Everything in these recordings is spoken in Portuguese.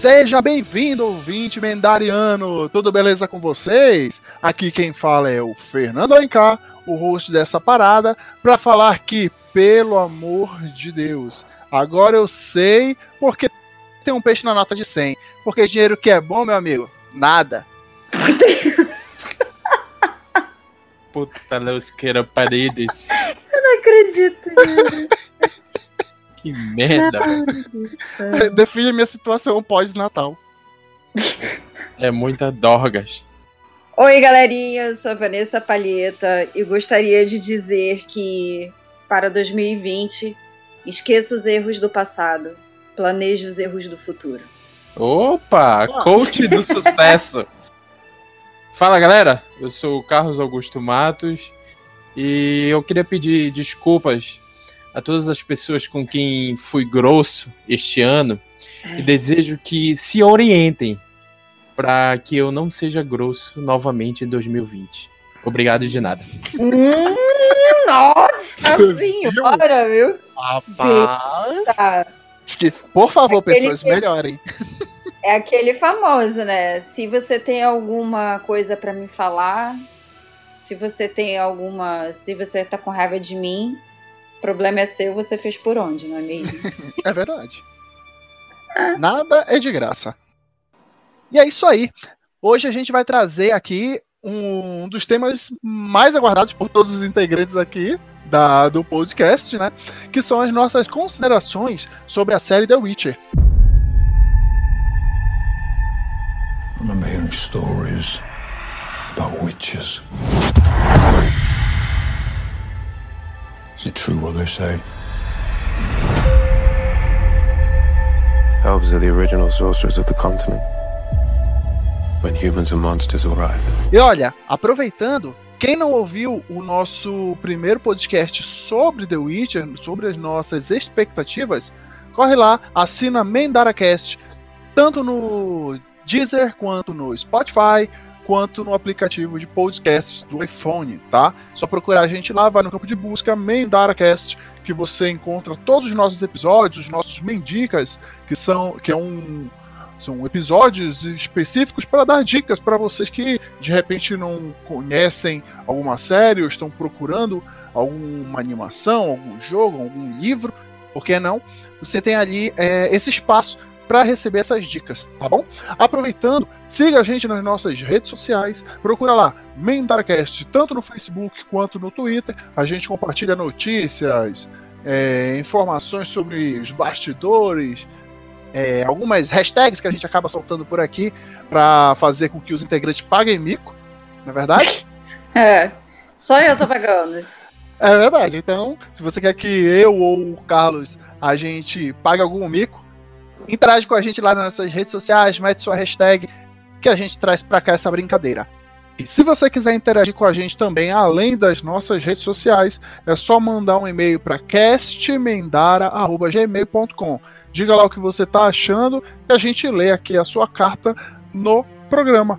Seja bem-vindo, ouvinte mendariano! Tudo beleza com vocês? Aqui quem fala é o Fernando Alencar, o host dessa parada, para falar que, pelo amor de Deus, agora eu sei porque tem um peixe na nota de 100. Porque dinheiro que é bom, meu amigo, nada. Puta Leusqueira Paredes. Eu não acredito nisso. Que merda. Define minha situação pós-Natal. É muita dorgas. Oi, galerinha, eu sou a Vanessa Palheta e gostaria de dizer que para 2020 esqueça os erros do passado, planeje os erros do futuro. Opa, coach do sucesso. Fala galera, eu sou o Carlos Augusto Matos e eu queria pedir desculpas a todas as pessoas com quem fui grosso este ano e desejo que se orientem para que eu não seja grosso novamente em 2020. Obrigado de nada. Hum, nossa senhora, viu? Rapaz. Tá. Por favor, Aquele pessoas, que- melhorem. É aquele famoso, né? Se você tem alguma coisa pra me falar, se você tem alguma. Se você tá com raiva de mim, problema é seu, você fez por onde, não é mesmo? É verdade. Nada é de graça. E é isso aí. Hoje a gente vai trazer aqui um dos temas mais aguardados por todos os integrantes aqui da, do podcast, né? Que são as nossas considerações sobre a série The Witcher. Remember hearing stories about witches. Is it true what they say? Elves are the original sorcerers of the continent. When humans and monsters arrived. E olha, aproveitando, quem não ouviu o nosso primeiro podcast sobre The Witcher, sobre as nossas expectativas, corre lá, assina MendaraCast, tanto no Deezer, quanto no Spotify, quanto no aplicativo de podcasts do iPhone, tá? Só procurar a gente lá, vai no campo de busca MendaraCast, que você encontra todos os nossos episódios, os nossos Mendicas, que são que é um são episódios específicos para dar dicas para vocês que de repente não conhecem alguma série ou estão procurando alguma animação, algum jogo, algum livro, por que não? Você tem ali é, esse espaço para receber essas dicas, tá bom? Aproveitando, siga a gente nas nossas redes sociais, procura lá Mendarcast, tanto no Facebook quanto no Twitter. A gente compartilha notícias, é, informações sobre os bastidores, é, algumas hashtags que a gente acaba soltando por aqui para fazer com que os integrantes paguem mico, não é verdade? É. Só eu tô pagando. É verdade. Então, se você quer que eu ou o Carlos a gente pague algum mico, interage com a gente lá nas nossas redes sociais, mete sua hashtag que a gente traz pra cá essa brincadeira. E se você quiser interagir com a gente também, além das nossas redes sociais, é só mandar um e-mail para castmendara.gmail.com. Diga lá o que você tá achando e a gente lê aqui a sua carta no programa.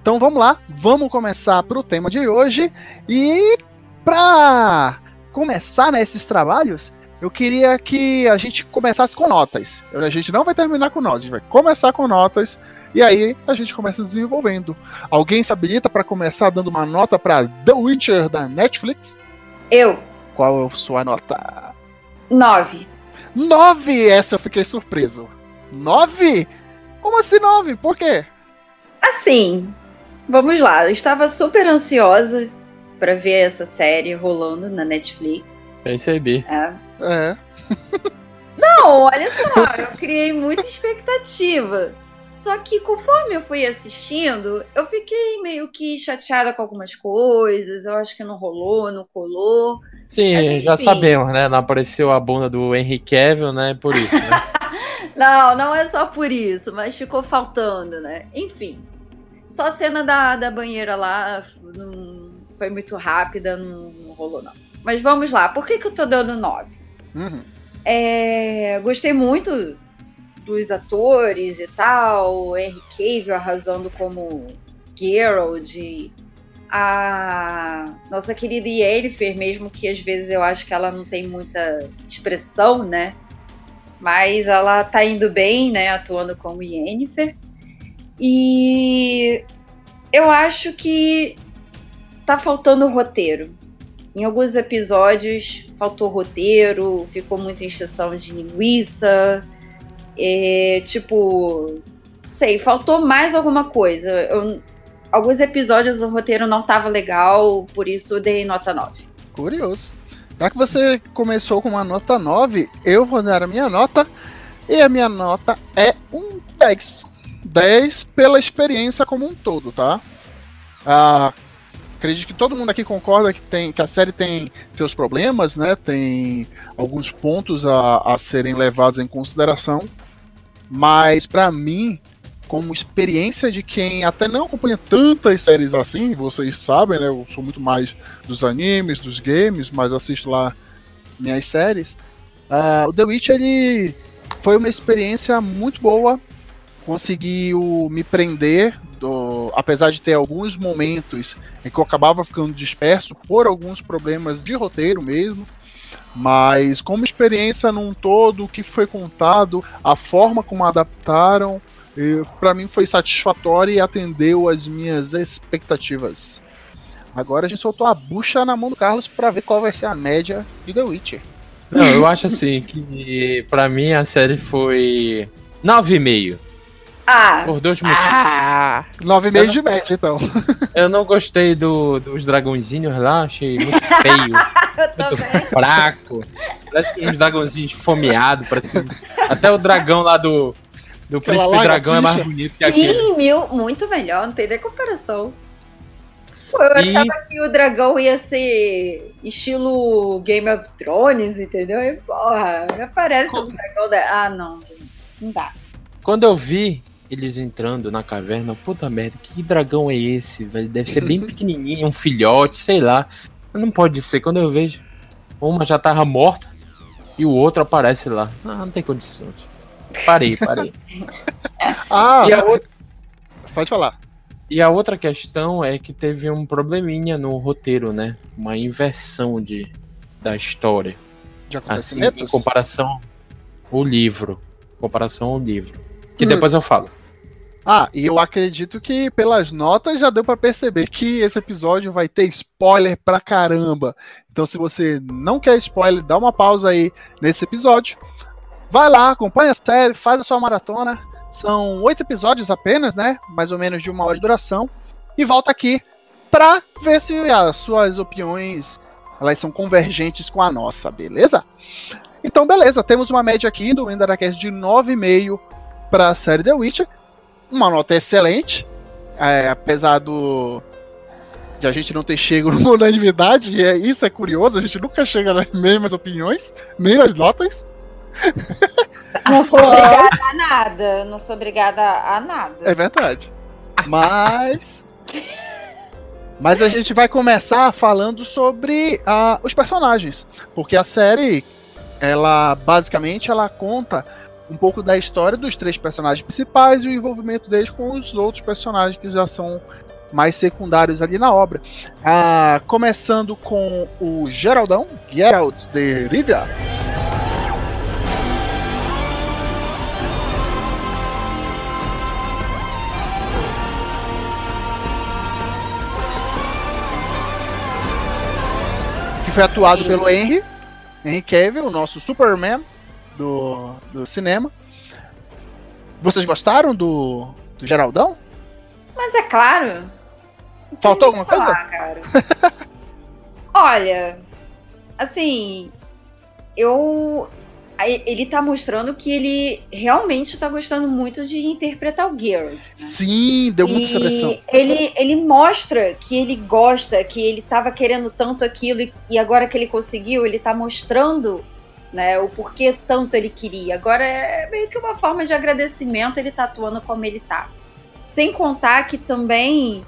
Então vamos lá, vamos começar pro tema de hoje e para começar nesses trabalhos, eu queria que a gente começasse com notas. A gente não vai terminar com notas, a gente vai começar com notas e aí a gente começa desenvolvendo. Alguém se habilita para começar dando uma nota para The Witcher da Netflix? Eu, Qual é a sua nota? nove. Nove! Essa eu fiquei surpreso. Nove? Como assim nove? Por quê? Assim, vamos lá. Eu estava super ansiosa pra ver essa série rolando na Netflix. Percebi. É. É. Não, olha só, eu criei muita expectativa. Só que conforme eu fui assistindo, eu fiquei meio que chateada com algumas coisas. Eu acho que não rolou, não colou. Sim, Mas, já sabemos, né? Não apareceu a bunda do Henry Cavill, né? Por isso, né? Não, não é só por isso, mas ficou faltando, né? Enfim. Só a cena da, da banheira lá não foi muito rápida, não, não rolou, não. Mas vamos lá, por que, que eu tô dando 9? Uhum. É, gostei muito dos atores e tal, Henry Cavill arrasando como Geralt, a nossa querida Yennefer, mesmo que às vezes eu acho que ela não tem muita expressão, né? Mas ela tá indo bem, né? Atuando como Yennefer. E eu acho que tá faltando roteiro. Em alguns episódios faltou roteiro, ficou muita encheção de linguiça. É, tipo, sei, faltou mais alguma coisa. Eu, alguns episódios o roteiro não tava legal, por isso eu dei nota 9. Curioso. Já que você começou com uma nota 9, eu vou dar a minha nota. E a minha nota é um 10. 10 pela experiência como um todo, tá? Ah, acredito que todo mundo aqui concorda que, tem, que a série tem seus problemas, né? Tem alguns pontos a, a serem levados em consideração. Mas para mim, como experiência de quem até não acompanha tantas séries assim, vocês sabem, né? Eu sou muito mais dos animes, dos games, mas assisto lá minhas séries. Uh, o The Witch ele foi uma experiência muito boa, conseguiu me prender, do, apesar de ter alguns momentos em que eu acabava ficando disperso por alguns problemas de roteiro mesmo. Mas como experiência num todo, o que foi contado, a forma como adaptaram, para mim foi satisfatório e atendeu as minhas expectativas. Agora a gente soltou a bucha na mão do Carlos para ver qual vai ser a média de The Witcher. Não, eu acho assim que para mim a série foi 9,5. Ah, por dois motivos. Ah, 9,5 de média, então. Eu não gostei do, dos dragãozinhos lá, achei muito feio. muito fraco. Parece uns dragãozinhos fomeados. Parece que... Até o dragão lá do, do Aquela Príncipe Dragão é mais bonito que aquele. Sim, mil, muito melhor, não tem nem comparação. Pô, eu e... achava que o dragão ia ser estilo Game of Thrones, entendeu? E, porra, aparece o um dragão da. Ah, não, não dá. Quando eu vi eles entrando na caverna, puta merda, que dragão é esse, velho? Deve ser bem pequenininho, um filhote, sei lá. Não pode ser. Quando eu vejo, uma já tava morta e o outro aparece lá. Ah, não tem condições. Parei, parei. ah, e a outra... pode falar. E a outra questão é que teve um probleminha no roteiro, né? Uma inversão de, da história. De assim, em comparação ao livro. Em comparação ao livro. Que hum. depois eu falo. Ah, e eu acredito que pelas notas já deu para perceber que esse episódio vai ter spoiler pra caramba. Então, se você não quer spoiler, dá uma pausa aí nesse episódio. Vai lá, acompanha a série, faz a sua maratona. São oito episódios apenas, né? Mais ou menos de uma hora de duração. E volta aqui pra ver se as suas opiniões elas são convergentes com a nossa, beleza? Então, beleza, temos uma média aqui do Enderacast de 9,5 para a série The Witcher. Uma nota excelente, é, apesar do de a gente não ter chego numa unanimidade, e é, isso é curioso, a gente nunca chega nas mesmas opiniões, nem nas notas. Não sou obrigada a nada. Não sou obrigada a nada. É verdade. Mas. Mas a gente vai começar falando sobre uh, os personagens. Porque a série, ela basicamente ela conta um pouco da história dos três personagens principais e o envolvimento deles com os outros personagens que já são mais secundários ali na obra. Uh, começando com o Geraldão, Geralt de Rivia. que foi atuado Sim. pelo Henry, Henry Cavill, o nosso Superman do, do cinema. Vocês gostaram do, do Geraldão? Mas é claro. Faltou alguma falar, coisa? Cara. Olha, assim, eu ele tá mostrando que ele realmente tá gostando muito de interpretar o Geralt. Né? Sim, deu muita expressão. Ele, ele mostra que ele gosta, que ele tava querendo tanto aquilo e, e agora que ele conseguiu, ele tá mostrando né, o porquê tanto ele queria. Agora é meio que uma forma de agradecimento ele tá atuando como ele tá. Sem contar que também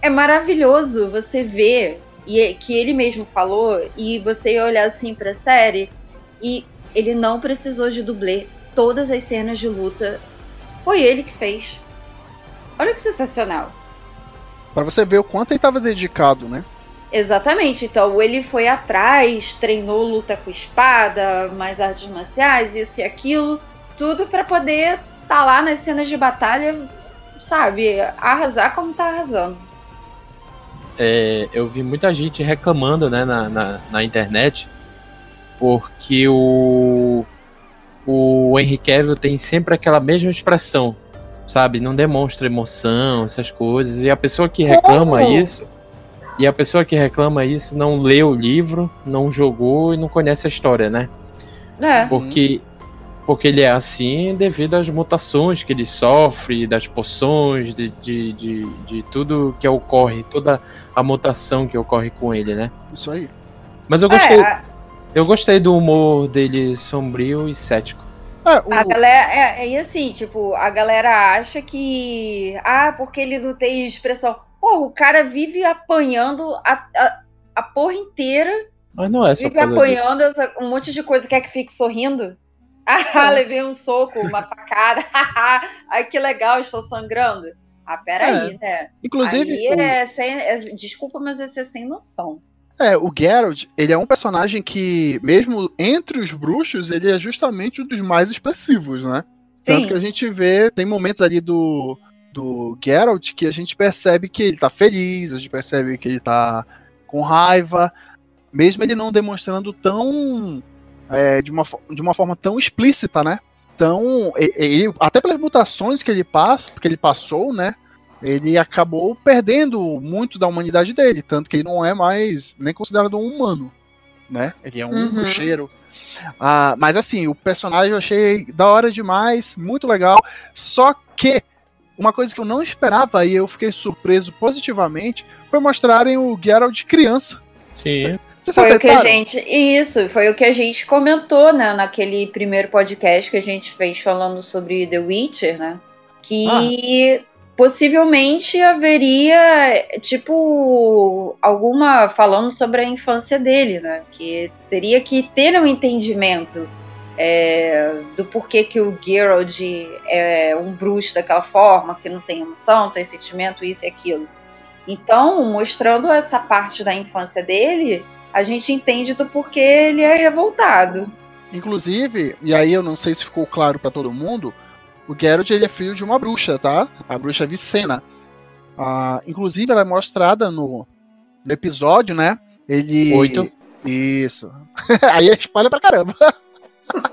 é maravilhoso você ver e que ele mesmo falou e você olhar assim para a série e ele não precisou de dublê. Todas as cenas de luta foi ele que fez. Olha que sensacional. Para você ver o quanto ele estava dedicado, né? Exatamente. Então ele foi atrás, treinou luta com espada, mais artes marciais, isso e aquilo, tudo para poder estar tá lá nas cenas de batalha, sabe, arrasar como tá arrasando. É, eu vi muita gente reclamando, né, na, na, na internet, porque o o Henry Cavill tem sempre aquela mesma expressão, sabe? Não demonstra emoção, essas coisas. E a pessoa que reclama Como? isso, e a pessoa que reclama isso não lê o livro, não jogou e não conhece a história, né? É. Porque porque ele é assim devido às mutações que ele sofre, das poções, de, de, de, de, tudo que ocorre, toda a mutação que ocorre com ele, né? Isso aí. Mas eu gostei. É, eu gostei do humor dele sombrio e cético. É, o... A galera, é, é assim, tipo, a galera acha que. Ah, porque ele não tem expressão. Pô, o cara vive apanhando a, a, a porra inteira. Mas não é só Vive apanhando essa, um monte de coisa, quer que fique sorrindo? Ah, é. levei um soco, uma facada. Ai, que legal, estou sangrando. Ah, peraí, é. né? Inclusive. Aí é sem, é, desculpa, mas esse é sem noção. É, o Geralt, ele é um personagem que, mesmo entre os bruxos, ele é justamente um dos mais expressivos, né? Sim. Tanto que a gente vê, tem momentos ali do, do Geralt que a gente percebe que ele tá feliz, a gente percebe que ele tá com raiva, mesmo ele não demonstrando tão. É, de, uma, de uma forma tão explícita, né? Então, ele, até pelas mutações que ele passa, que ele passou, né? ele acabou perdendo muito da humanidade dele, tanto que ele não é mais nem considerado um humano, né? Ele é um uhum. bruxeiro. Ah, mas assim, o personagem eu achei da hora demais, muito legal. Só que uma coisa que eu não esperava e eu fiquei surpreso positivamente foi mostrarem o Geralt criança. Sim. Você foi o que a gente. Isso, foi o que a gente comentou, né? Naquele primeiro podcast que a gente fez falando sobre The Witcher, né? Que ah possivelmente haveria, tipo, alguma falando sobre a infância dele, né? Que teria que ter um entendimento é, do porquê que o Geralt é um bruxo daquela forma, que não tem emoção, tem sentimento, isso e aquilo. Então, mostrando essa parte da infância dele, a gente entende do porquê ele é revoltado. Inclusive, e aí eu não sei se ficou claro para todo mundo, o Geralt ele é filho de uma bruxa, tá? A bruxa Vicena. Ah, inclusive, ela é mostrada no, no episódio, né? Ele. Oito. Isso. aí é espalha pra caramba.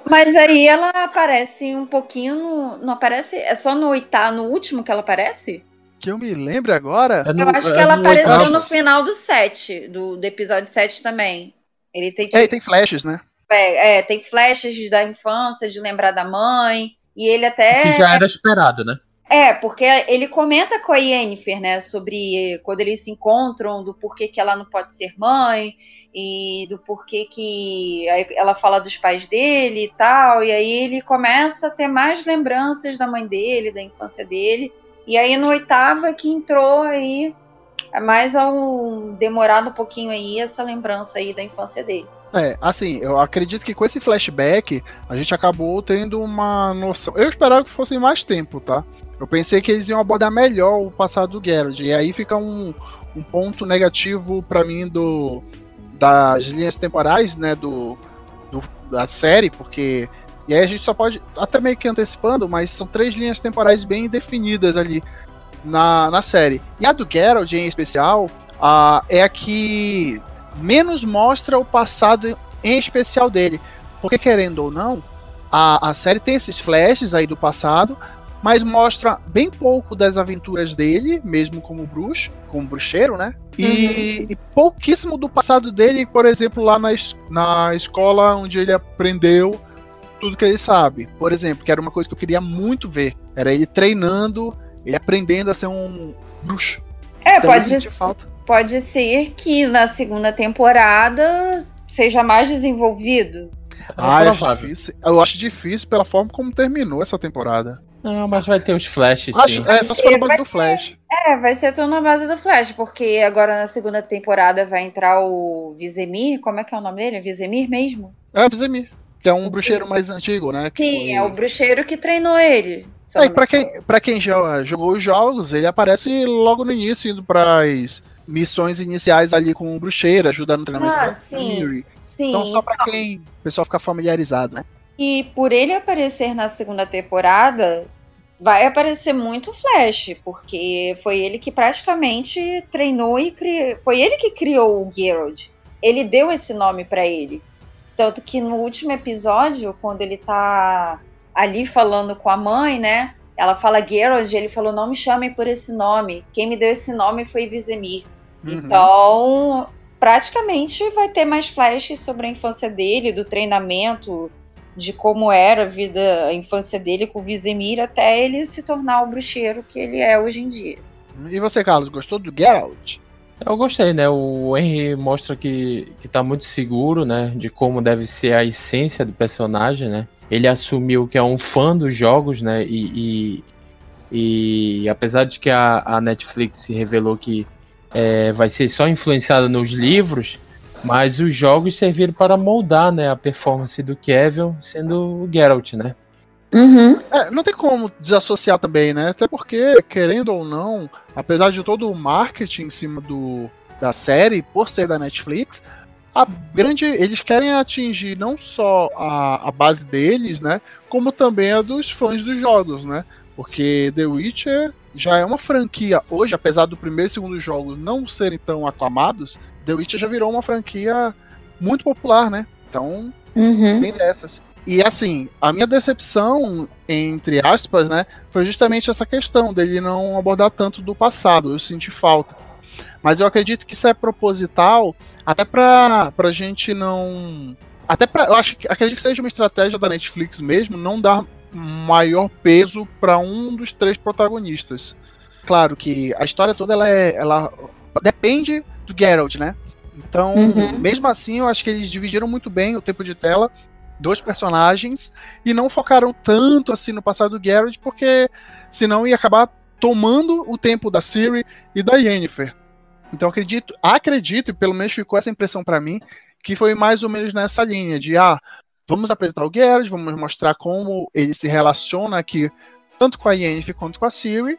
Mas aí ela aparece um pouquinho no. Não aparece? É só no oitavo, no último que ela aparece? Que eu me lembro agora. É no, eu acho que é ela apareceu oitavo. no final do 7, do, do episódio 7 também. Ele tem. É, tem flashes, né? É, é, tem flashes da infância, de lembrar da mãe. E ele até. Que já era esperado, né? É, porque ele comenta com a Yennefer, né, sobre quando eles se encontram, do porquê que ela não pode ser mãe, e do porquê que ela fala dos pais dele e tal, e aí ele começa a ter mais lembranças da mãe dele, da infância dele, e aí no oitavo é que entrou aí, é mais um demorado um pouquinho aí, essa lembrança aí da infância dele. É, assim, eu acredito que com esse flashback a gente acabou tendo uma noção. Eu esperava que fosse mais tempo, tá? Eu pensei que eles iam abordar melhor o passado do Geralt. E aí fica um, um ponto negativo para mim do das linhas temporais, né, do, do, da série, porque e aí a gente só pode até meio que antecipando, mas são três linhas temporais bem definidas ali na, na série. E a do Geralt em especial, uh, é a que menos mostra o passado em especial dele. Porque, querendo ou não, a, a série tem esses flashes aí do passado, mas mostra bem pouco das aventuras dele, mesmo como bruxo, como bruxeiro, né? E, uhum. e pouquíssimo do passado dele, por exemplo, lá na, na escola onde ele aprendeu tudo que ele sabe. Por exemplo, que era uma coisa que eu queria muito ver. Era ele treinando, ele aprendendo a ser um bruxo. É, então, pode ser. Falta pode ser que na segunda temporada seja mais desenvolvido. Ah, eu acho, difícil. eu acho difícil pela forma como terminou essa temporada. Não, mas vai ter os flashes, acho, sim. É, só se for na base do Flash. é, vai ser tudo na base do Flash, porque agora na segunda temporada vai entrar o Vizemir. Como é que é o nome dele? Vizemir mesmo? É, Vizemir. Que é um bruxeiro mais antigo, né? Sim, foi... é o bruxeiro que treinou ele. É, e pra quem, pra quem já jogou os jogos, ele aparece logo no início, indo pras missões iniciais ali com o bruxeiro, ajudando no treinamento Ah, da sim. Fury. Sim. Então, só pra quem o pessoal ficar familiarizado, né? E por ele aparecer na segunda temporada, vai aparecer muito Flash, porque foi ele que praticamente treinou e criou. Foi ele que criou o Geralt. Ele deu esse nome pra ele. Tanto que no último episódio, quando ele tá ali falando com a mãe, né? Ela fala Geralt, ele falou: não me chamem por esse nome. Quem me deu esse nome foi Vizemir. Uhum. Então, praticamente vai ter mais flashes sobre a infância dele, do treinamento, de como era a vida, a infância dele com o Vizemir, até ele se tornar o bruxeiro que ele é hoje em dia. E você, Carlos, gostou do Geralt? Eu gostei, né? O Henry mostra que, que tá muito seguro, né? De como deve ser a essência do personagem, né? Ele assumiu que é um fã dos jogos, né? E, e, e apesar de que a, a Netflix revelou que é, vai ser só influenciada nos livros, mas os jogos serviram para moldar, né? A performance do Kevin sendo o Geralt, né? É, não tem como desassociar também, né? Até porque, querendo ou não, apesar de todo o marketing em cima do, da série, por ser da Netflix, a grande. Eles querem atingir não só a, a base deles, né? Como também a dos fãs dos jogos, né? Porque The Witcher já é uma franquia hoje, apesar do primeiro e segundo jogos não serem tão aclamados, The Witcher já virou uma franquia muito popular, né? Então, tem dessas. E assim, a minha decepção, entre aspas, né, foi justamente essa questão dele não abordar tanto do passado. Eu senti falta. Mas eu acredito que isso é proposital, até pra, pra gente não. Até pra. Eu acho que acredito que seja uma estratégia da Netflix mesmo, não dar maior peso para um dos três protagonistas. Claro que a história toda ela é. Ela depende do Geralt, né? Então, Uhum. mesmo assim, eu acho que eles dividiram muito bem o tempo de tela dos personagens e não focaram tanto assim no passado do Geralt, porque senão ia acabar tomando o tempo da Ciri e da Yennefer. Então acredito, acredito, e pelo menos ficou essa impressão pra mim, que foi mais ou menos nessa linha de ah, vamos apresentar o Geralt, vamos mostrar como ele se relaciona aqui tanto com a Yennefer quanto com a Ciri.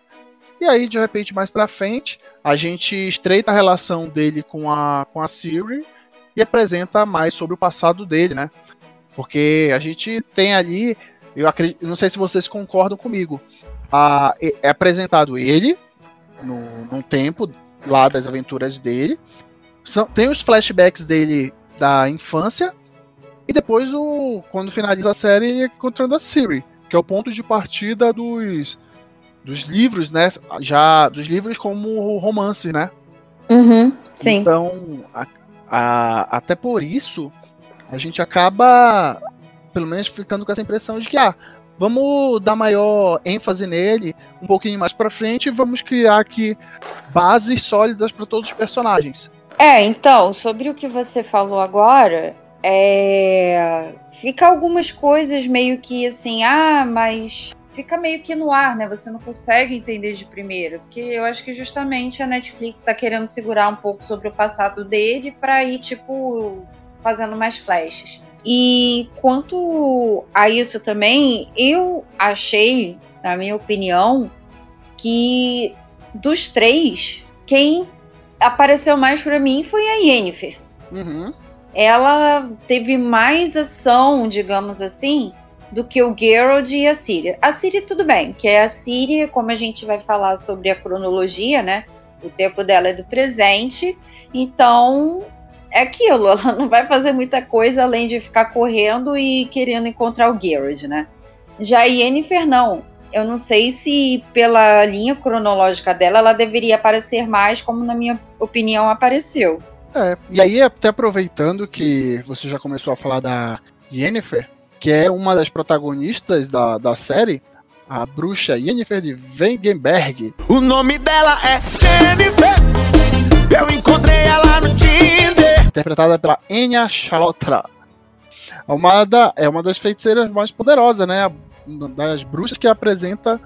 E aí, de repente, mais pra frente, a gente estreita a relação dele com a, com a Ciri e apresenta mais sobre o passado dele, né? Porque a gente tem ali, eu acredito, não sei se vocês concordam comigo, a- é é apresentado ele no, num tempo lá das aventuras dele, são, tem os flashbacks dele da infância e depois o quando finaliza a série ele encontrando a Siri, que é o ponto de partida dos dos livros, né? Já dos livros como romance, né? Uhum. Sim. Então, a- a- até por isso, a gente acaba, pelo menos, ficando com essa impressão de que, ah, vamos dar maior ênfase nele um pouquinho mais pra frente e vamos criar aqui bases sólidas para todos os personagens. É, então, sobre o que você falou agora, é... fica algumas coisas meio que assim, ah, mas fica meio que no ar, né? Você não consegue entender de primeira, porque eu acho que justamente a Netflix tá querendo segurar um pouco sobre o passado dele pra ir, tipo, fazendo mais flashes. E quanto a isso também, eu achei, na minha opinião, que dos três, quem apareceu mais pra mim foi a Yennefer. Uhum. Ela teve mais ação, digamos assim, do que o Geralt e a Ciri. A Ciri, tudo bem, que é a Ciri, como a gente vai falar sobre a cronologia, né? O tempo dela é do presente, então é aquilo, ela não vai fazer muita coisa além de ficar correndo e querendo encontrar o Geralt, né? Já a Yennefer, não. Eu não sei se pela linha cronológica dela ela deveria aparecer mais, como na minha opinião apareceu. É, e aí, até aproveitando que você já começou a falar da Yennefer, que é uma das protagonistas da, da série, a bruxa Yennefer de Wengenberg, O nome dela é Jennifer. Eu encontrei ela no Tinder. interpretada pela Enya Chalotra. É uma, da, é uma das feiticeiras mais poderosas, né? Uma das bruxas que apresenta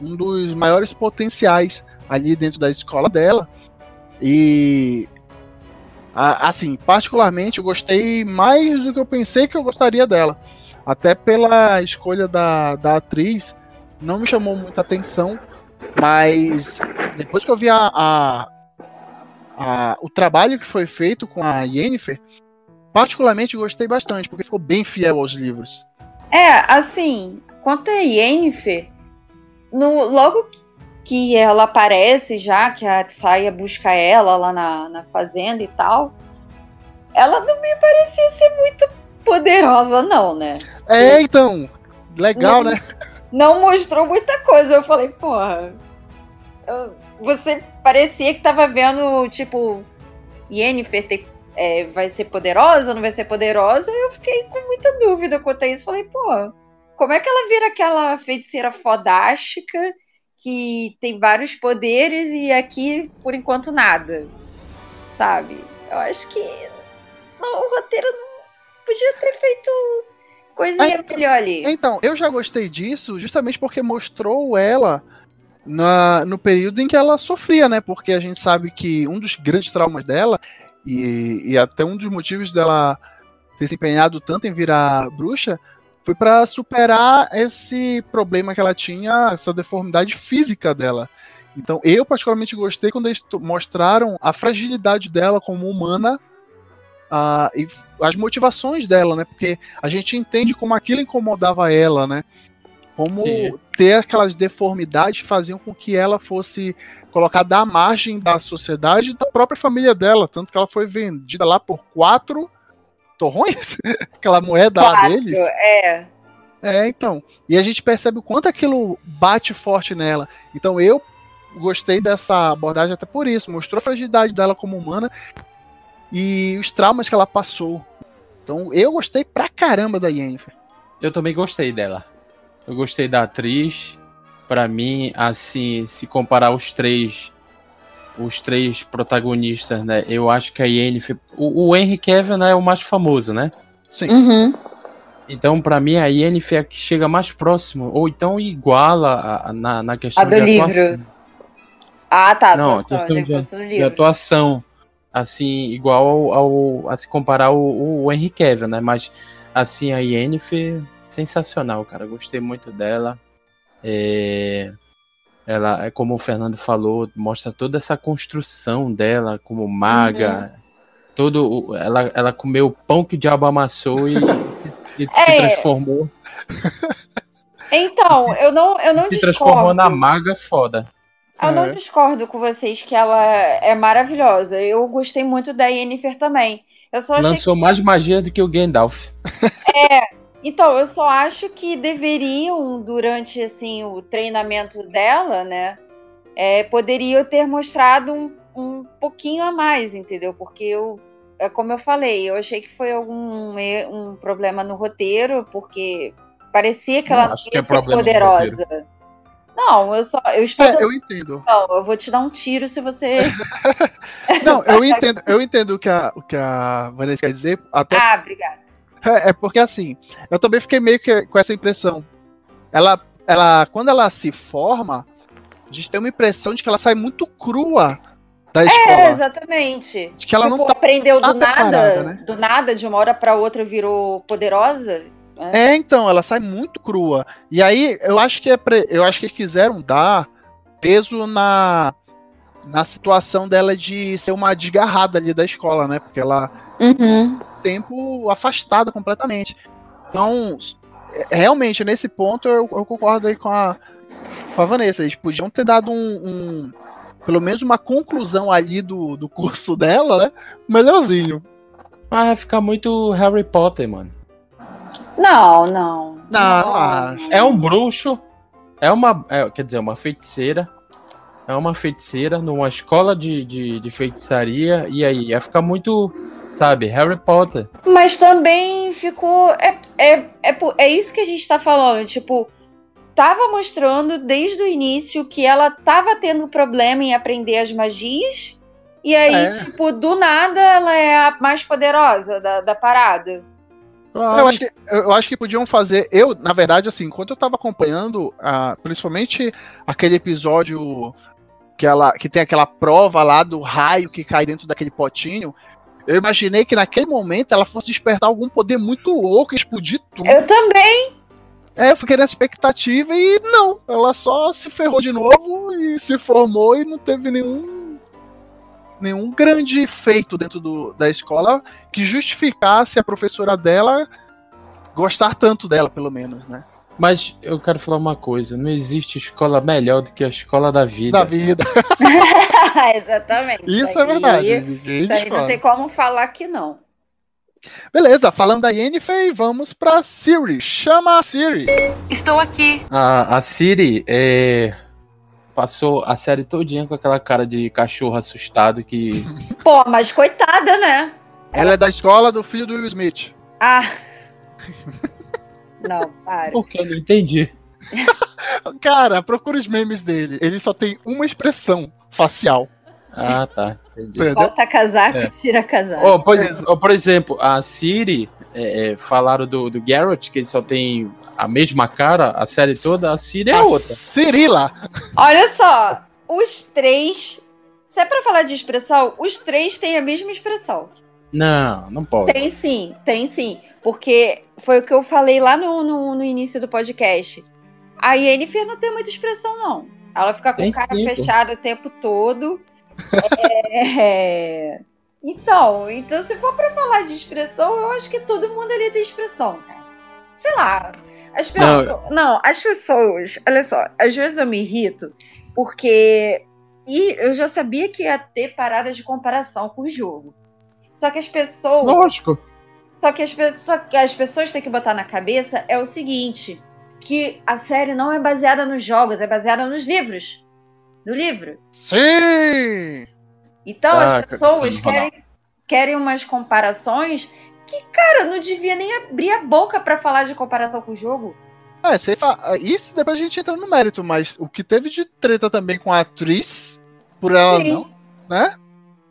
um dos maiores potenciais ali dentro da escola dela. E assim, particularmente eu gostei mais do que eu pensei que eu gostaria dela. Até pela escolha da, da atriz, não me chamou muita atenção, mas depois que eu vi a, a, a- o trabalho que foi feito com a Yennefer, particularmente gostei bastante, porque ficou bem fiel aos livros. É, assim, quanto a Yennefer, no, logo que ela aparece já, que a Tsaya busca ela lá na, na fazenda e tal, ela não me parecia ser muito poderosa, não, né? É, então, legal, né? Não mostrou muita coisa. Eu falei, porra. eu- você parecia que tava vendo, tipo, Yennefer ter- é, vai ser poderosa, não vai ser poderosa. Eu fiquei com muita dúvida quanto a isso. Falei, pô, como é que ela vira aquela feiticeira fodástica que tem vários poderes e aqui, por enquanto, nada? Sabe? Eu acho que não, o roteiro não podia ter feito coisinha melhor ali. Então, eu já gostei disso justamente porque mostrou ela na, no período em que ela sofria, né? Porque a gente sabe que um dos grandes traumas dela, e, e até um dos motivos dela ter se empenhado tanto em virar bruxa, foi para superar esse problema que ela tinha, essa deformidade física dela. Então, eu particularmente gostei quando eles mostraram a fragilidade dela como humana ah, e as motivações dela, né? Porque a gente entende como aquilo incomodava ela, né? Como Sim. ter aquelas deformidades faziam com que ela fosse colocada à margem da sociedade e da própria família dela. Tanto que ela foi vendida lá por quatro torrões, aquela moeda lá Quatro, deles. É. É, então. E a gente percebe o quanto aquilo bate forte nela. Então eu gostei dessa abordagem até por isso. Mostrou a fragilidade dela como humana e os traumas que ela passou. Então eu gostei pra caramba da Yennefer. Eu também gostei dela. Eu gostei da atriz. Pra mim, assim, se comparar os três, os três protagonistas, né? Eu acho que a Yennefer, o, o Henry Cavill né, é o mais famoso, né? Sim. Uhum. Então, pra mim, a Yennefer é a que chega mais próximo, ou então iguala a- a- na, na questão A do de livro. atuação. Ah, tá. Não, tô, questão já de- de livro. atuação, assim, igual ao, ao- a se comparar o, o Henry Cavill, né? Mas, assim, a Yennefer, sensacional, cara. Gostei muito dela. É, ela, é como o Fernando falou, mostra toda essa construção dela como maga. Uhum. Todo, ela, ela comeu o pão que o diabo amassou e, e se É. transformou, Então, eu não, eu não se discordo. transformou na maga foda. Eu não É. discordo com vocês que ela é maravilhosa. Eu gostei muito da Yennefer também. Eu só Lançou mais magia do que o Gandalf. Então, eu só acho que deveriam, durante assim, o treinamento dela, né? É, poderiam ter mostrado um, um pouquinho a mais, entendeu? Porque eu, é como eu falei, eu achei que foi algum um problema no roteiro, porque parecia que Não ela não acho que ia é ser poderosa. Não, eu só. Eu estou. É, dando- eu entendo. Não, eu vou te dar um tiro se você. Não, eu entendo, eu entendo o que a, o que a Vanessa quer dizer. Até Ah, obrigada. É, é porque assim, eu também fiquei meio que com essa impressão. Ela, ela, quando ela se forma, a gente tem uma impressão de que ela sai muito crua da É, escola. exatamente. De que ela tipo, não tá aprendeu do nada, preparada, né? do nada, de uma hora pra outra virou poderosa. É, então, ela sai muito crua. E aí, eu acho que é pre- eu acho que eles quiseram dar peso na na situação dela de ser uma desgarrada ali da escola, né? Porque ela Uhum. tempo afastada completamente. Então, é- realmente, nesse ponto, eu, eu concordo aí com a, com a Vanessa. Eles podiam ter dado um, um- pelo menos uma conclusão ali do, do curso dela, né? Melhorzinho. Vai ficar muito Harry Potter, mano. Não, não. Não, não acho. É um bruxo, é uma. é, quer dizer, uma feiticeira. É uma feiticeira numa escola de, de, de feitiçaria. E aí, ia ficar muito, sabe, Harry Potter. Mas também ficou. É, é, é, é isso que a gente tá falando. Tipo, tava mostrando desde o início que ela tava tendo problema em aprender as magias. E aí, É. tipo, do nada ela é a mais poderosa da, da parada. Eu acho, que, eu acho que podiam fazer. Eu, na verdade, assim, enquanto eu tava acompanhando, ah, principalmente aquele episódio que, ela, que tem aquela prova lá do raio que cai dentro daquele potinho, eu imaginei que naquele momento ela fosse despertar algum poder muito louco, e explodir tudo. Eu também. É, eu fiquei nessa expectativa e não, ela só se ferrou de novo e se formou e não teve nenhum nenhum grande feito dentro do, da escola que justificasse a professora dela gostar tanto dela, pelo menos, né? Mas eu quero falar uma coisa: não existe escola melhor do que a escola da vida. Da vida. Exatamente. Isso aí- é verdade. Isso aí não tem como falar que não. Beleza, falando da Yennefer, vamos pra Siri. Chama a Siri. Estou aqui. A, a Siri é, passou a série todinha com aquela cara de cachorro assustado que. Pô, mas coitada, né? Ela é da escola do filho do Will Smith. Ah. Não, para. Por que eu não entendi? Cara, procura os memes dele. Ele só tem uma expressão facial. Ah, tá. Entendi. Bota casaco É. e tira casaco. Ó, por, ó, por exemplo, a Siri, é, é, falaram do, do Garrett, que ele só tem a mesma cara, a série toda, a Siri é A outra. Cirila. Olha só, os três. Se é pra falar de expressão, os três têm a mesma expressão. Não, não pode. Tem sim, tem sim. Porque foi o que eu falei lá no, no, no início do podcast. A Yennefer não tem muita expressão, não. Ela fica com Tem cara sim, pô. fechada o tempo todo. É, Então, então, se for pra falar de expressão, eu acho que todo mundo ali tem expressão, cara. Sei lá. As pessoas. Não, as pessoas. Olha só, às vezes eu me irrito porque. E eu já sabia que ia ter paradas de comparação com o jogo. Só que as pessoas. Lógico. Só que as pessoas, que as pessoas têm que botar na cabeça é o seguinte: que a série não é baseada nos jogos, é baseada nos livros. No livro. Sim! Então Ah, as pessoas não não. querem, querem umas comparações que, cara, não devia nem abrir a boca pra falar de comparação com o jogo. É, você fala, isso depois a gente entra no mérito, mas o que teve de treta também com a atriz, por ela Sim. não, né?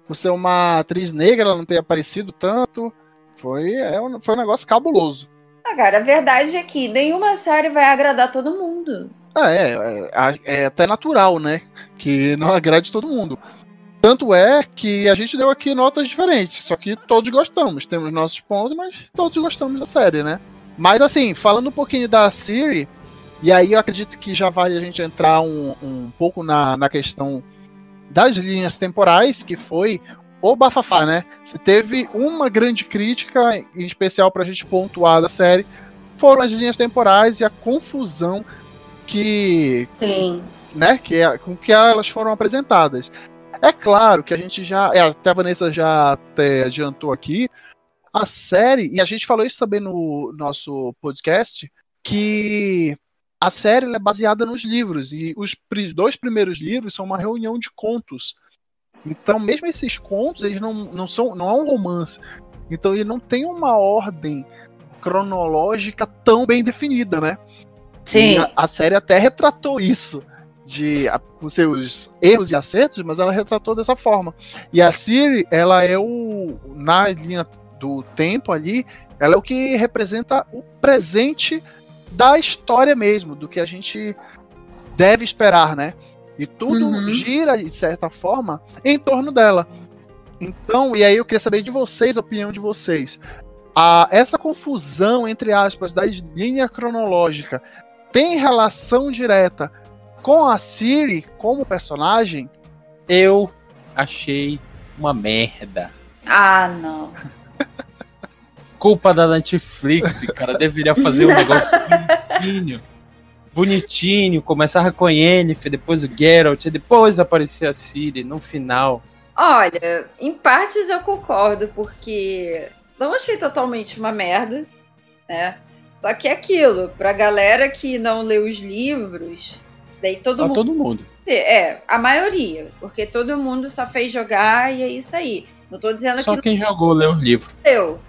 Por ser uma atriz negra, ela não ter aparecido tanto. Foi, é um, foi um negócio cabuloso. Ah, cara, a verdade é que nenhuma série vai agradar todo mundo. Ah, é, é, é até natural, né? Que não agrade todo mundo. Tanto é que a gente deu aqui notas diferentes, só que todos gostamos. Temos nossos pontos, mas todos gostamos da série, né? Mas assim, falando um pouquinho da Siri, e aí eu acredito que já vale a gente entrar um, um pouco na, na questão das linhas temporais, que foi o bafafá, né? Se teve uma grande crítica, em especial pra gente pontuar da série, foram as linhas temporais e a confusão que, Sim. né, que é, com que elas foram apresentadas. É claro que a gente já, é, até a Vanessa já até adiantou aqui, a série, e a gente falou isso também no nosso podcast, que a série é baseada nos livros, e os dois primeiros livros são uma reunião de contos. Então, mesmo esses contos, eles não, não são, não é um romance. Então, ele não tem uma ordem cronológica tão bem definida, né? Sim. A, a série até retratou isso, de com seus erros e acertos, mas ela retratou dessa forma. E a Siri, ela é o. Na linha do tempo ali, ela é o que representa o presente da história mesmo, do que a gente deve esperar, né? E tudo Uhum. gira, de certa forma, em torno dela. Então, e aí eu queria saber de vocês, a opinião de vocês. A, essa confusão, entre aspas, da linha cronológica tem relação direta com a Siri como personagem? Eu achei uma merda. Ah, não. Culpa da Netflix, cara. Deveria fazer um negócio bonitinho. Bonitinho. Começava com a Yennefer, depois o Geralt, e depois aparecia a Ciri no final. Olha, em partes eu concordo, porque não achei totalmente uma merda, né? Só que é aquilo, pra galera que não lê os livros, daí todo mundo. todo mundo. É, a maioria, porque todo mundo só fez jogar e é isso aí. Não tô dizendo Só que quem jogou leu o livro. não leu.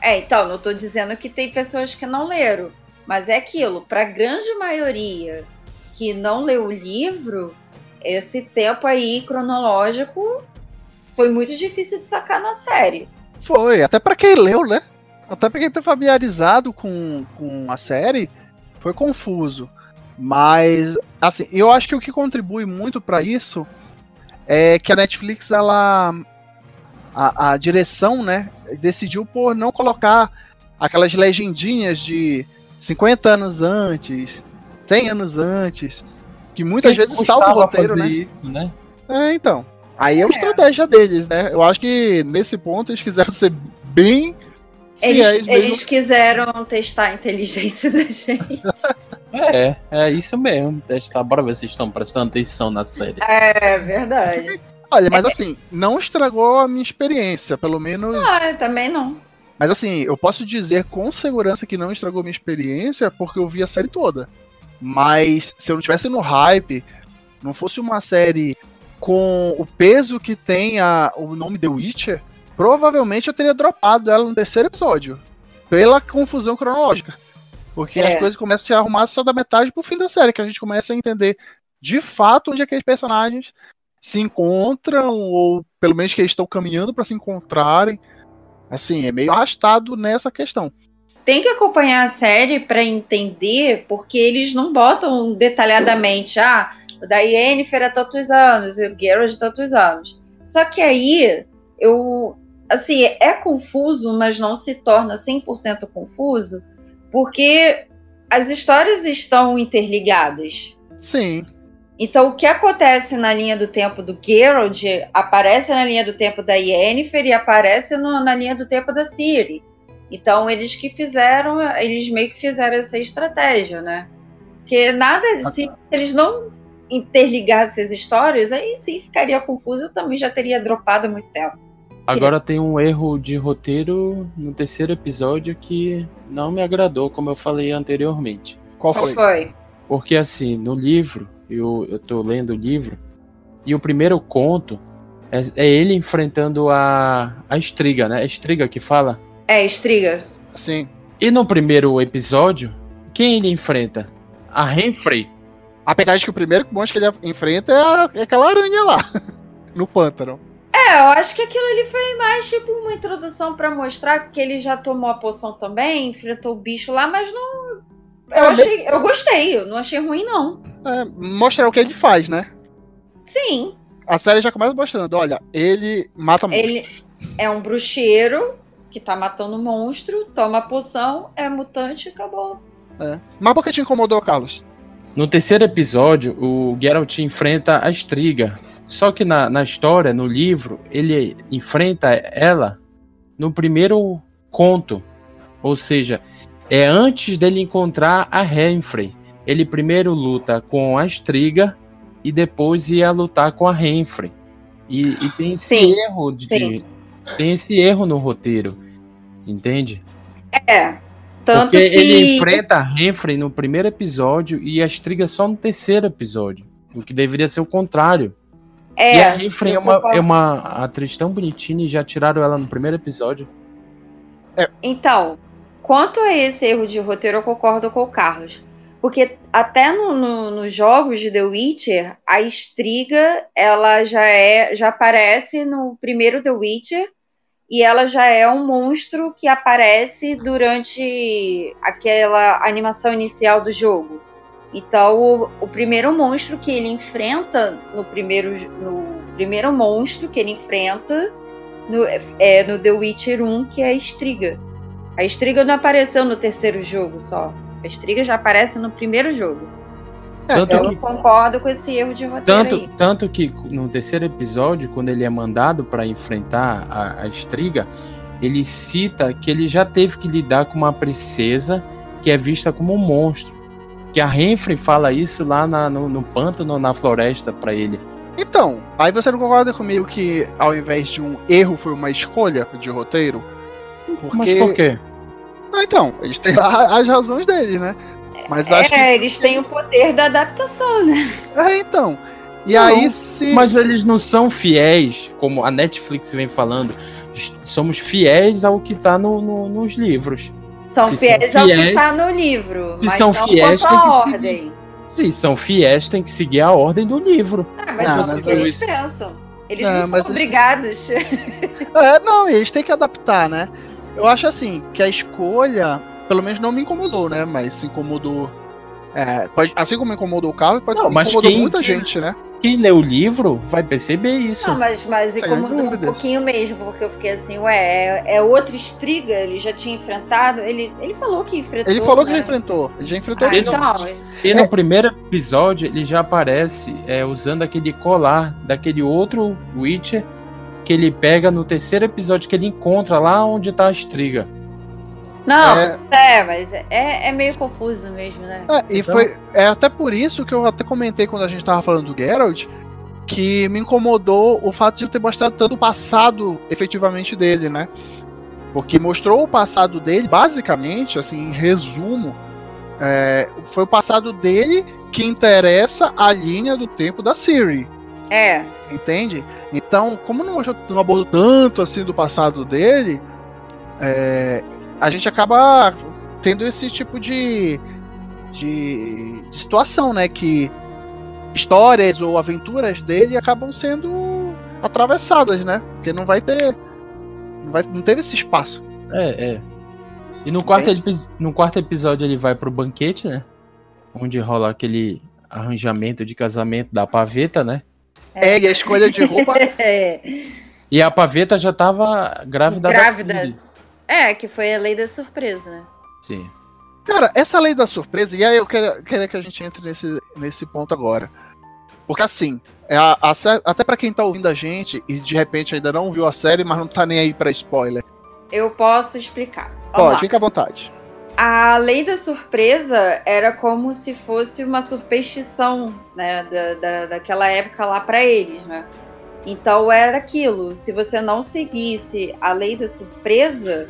É, então, não tô dizendo que tem pessoas que não leram. Mas é aquilo, pra grande maioria que não leu o livro, esse tempo aí cronológico foi muito difícil de sacar na série. Foi, até pra quem leu, né? Até pra quem tá familiarizado com, com a série, foi confuso. Mas, assim, eu acho que o que contribui muito pra isso é que a Netflix, ela. A, a direção, né, decidiu por não colocar aquelas legendinhas de 50 anos antes, 100 anos antes, que muitas Quem vezes salva o roteiro, né? Isso, né? É, então. Aí é uma É. estratégia deles, né? Eu acho que nesse ponto eles quiseram ser bem Eles, eles quiseram testar a inteligência da gente. É, é isso mesmo. Testar, bora ver se estão prestando atenção na série. É verdade. Olha, mas assim, não estragou a minha experiência, pelo menos. Ah, também não. Mas assim, eu posso dizer com segurança que não estragou minha experiência porque eu vi a série toda. Mas se eu não tivesse no hype, não fosse uma série com o peso que tem a, o nome The Witcher, provavelmente eu teria dropado ela no terceiro episódio. Pela confusão cronológica. Porque É. as coisas começam a se arrumar só da metade pro fim da série, que a gente começa a entender de fato onde aqueles personagens se encontram, ou pelo menos que eles estão caminhando para se encontrarem. Assim, é meio arrastado nessa questão. Tem que acompanhar a série pra entender, porque eles não botam detalhadamente, ah, o da Yennefer é tantos anos, e o Geralt é tantos anos. Só que aí, eu. Assim, é confuso, mas não se torna 100% confuso, porque as histórias estão interligadas. Sim. Então, o que acontece na linha do tempo do Geralt aparece na linha do tempo da Yennefer e aparece no- na linha do tempo da Ciri. Então, eles que fizeram, eles meio que fizeram essa estratégia, né? Porque nada, se eles não interligassem as histórias, aí sim ficaria confuso. Eu também já teria dropado há muito tempo. Agora tem um erro de roteiro no terceiro episódio que não me agradou, como eu falei anteriormente. Qual Qual foi? foi? Porque assim, no livro, eu, eu tô lendo o livro, e o primeiro conto é, é ele enfrentando a, a Estriga, né? É Estriga que fala. É, Estriga. Sim. E no primeiro episódio, quem ele enfrenta? A Renfrey. Apesar de que o primeiro monstro que ele enfrenta é, a- é aquela aranha lá. no pântano. É, eu acho que aquilo ali foi mais tipo uma introdução pra mostrar que ele já tomou a poção também, enfrentou o bicho lá, mas não. Eu, É, achei, eu gostei, eu não achei ruim, não. É, mostrar o que ele faz, né? Sim, A série já começa mostrando, olha, ele mata monstros. ele é um bruxeiro que tá matando um monstro, toma a poção, é mutante e acabou. É. Mas por que te incomodou, Carlos? No terceiro episódio, o Geralt enfrenta a Estriga. Só que na, na história, no livro, ele enfrenta ela no primeiro conto. Ou seja, é antes dele encontrar a Renfrey. Ele primeiro luta com a Estriga e depois ia lutar com a Renfrey. E, e tem esse Sim, erro de, sim. tem esse erro no roteiro, entende? É. Tanto Porque que. ele enfrenta a Renfrey no primeiro episódio e a Striga só no terceiro episódio. O que deveria ser o contrário. É, e a Renfrey é uma, é uma atriz tão bonitinha e já tiraram ela no primeiro episódio. Então, quanto a esse erro de roteiro, eu concordo com o Carlos. Porque até no- no- nos jogos de The Witcher, a Estriga, ela já é, já aparece no primeiro The Witcher e ela já é um monstro que aparece durante aquela animação inicial do jogo. Então, o, o primeiro monstro que ele enfrenta no primeiro, no primeiro monstro que ele enfrenta no, é, no The Witcher 1, que é a Estriga. A Estriga não apareceu no terceiro jogo só. A Estriga já aparece no primeiro jogo. Tanto Então que, eu concordo com esse erro de roteiro tanto, aí. tanto que no terceiro episódio, quando ele é mandado para enfrentar a, a Estriga, ele cita que ele já teve que lidar com uma princesa que é vista como um monstro. Que a Renfrey fala isso lá na- no, no pântano, na floresta, para ele. Então, aí você não concorda comigo que ao invés de um erro foi uma escolha de roteiro? Mas por quê? Ah, então, eles têm lá as razões deles, né? Mas acho que. É, eles têm o poder da adaptação, né? É, então. E Não, aí se. Mas eles não são fiéis, como a Netflix vem falando. Somos fiéis ao que tá no- no- nos livros. São Se são fiéis ao que fiéis- tá no livro. se mas são não fiéis, quanto à que ordem. Se são fiéis, tem que seguir a ordem do livro. Ah, mas Não, não, mas eles isso- pensam. Eles Não, não, são isso- obrigados. É, não, eles têm que adaptar, né? Eu acho assim, que a escolha, pelo menos não me incomodou, né? Mas se incomodou. é, pode, assim como incomodou o Carlos, pode Não, mas incomodou quem- muita quem- gente, né? Quem lê o livro vai perceber isso. Não, mas, mas incomodou um pouquinho mesmo, porque eu fiquei assim, ué, é, é outra estriga, ele já tinha enfrentado, ele, ele falou que enfrentou. Ele falou que né? já enfrentou. Ele já enfrentou Ah, então, E no É. primeiro episódio ele já aparece é, usando aquele colar daquele outro Witcher que ele pega no terceiro episódio que ele encontra lá onde tá a estriga. Não, É. é, mas é, é meio confuso mesmo, né? É, e Então- foi é até por isso que eu até comentei quando a gente tava falando do Geralt que me incomodou o fato de ter mostrado tanto o passado efetivamente dele, né? Porque mostrou o passado dele, basicamente, assim, em resumo, é, foi o passado dele que interessa a linha do tempo da Siri, É, entende? Então, como não, mostrou- não abordou tanto assim do passado dele, é, a gente acaba tendo esse tipo de, de, de situação, né? Que histórias ou aventuras dele acabam sendo atravessadas, né? Porque não vai ter. Não, vai, não teve esse espaço. É, é. E no quarto, no quarto episódio ele vai pro banquete, né? Onde rola aquele arranjamento de casamento da paveta, né? É, e a escolha de roupa. é, E a paveta já tava grávida, Grávida. da Ciri. É, que foi a lei da surpresa, né? Sim. Cara, essa lei da surpresa, e aí eu quero, quero que a gente entre nesse, nesse ponto agora. Porque assim, é a, a até pra quem tá ouvindo a gente e de repente ainda não viu a série, mas não tá nem aí pra spoiler. Eu posso explicar. Vamos Pode, fica à vontade. A lei da surpresa era como se fosse uma superstição, né, da, da, daquela época lá para eles, né? Então era aquilo. Se você não seguisse a lei da surpresa,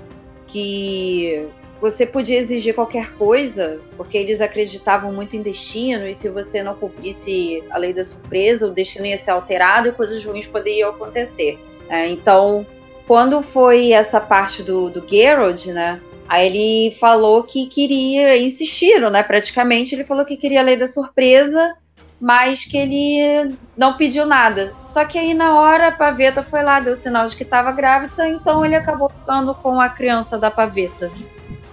que você podia exigir qualquer coisa, porque eles acreditavam muito em destino, e se você não cumprisse a lei da surpresa, o destino ia ser alterado e coisas ruins poderiam acontecer. É, então, quando foi essa parte do, do Geralt, né? Aí ele falou que queria, insistiram, né? Praticamente, ele falou que queria a lei da surpresa, mas que ele não pediu nada. Só que aí na hora a paveta foi lá, deu sinal de que estava grávida, então ele acabou ficando com a criança da paveta.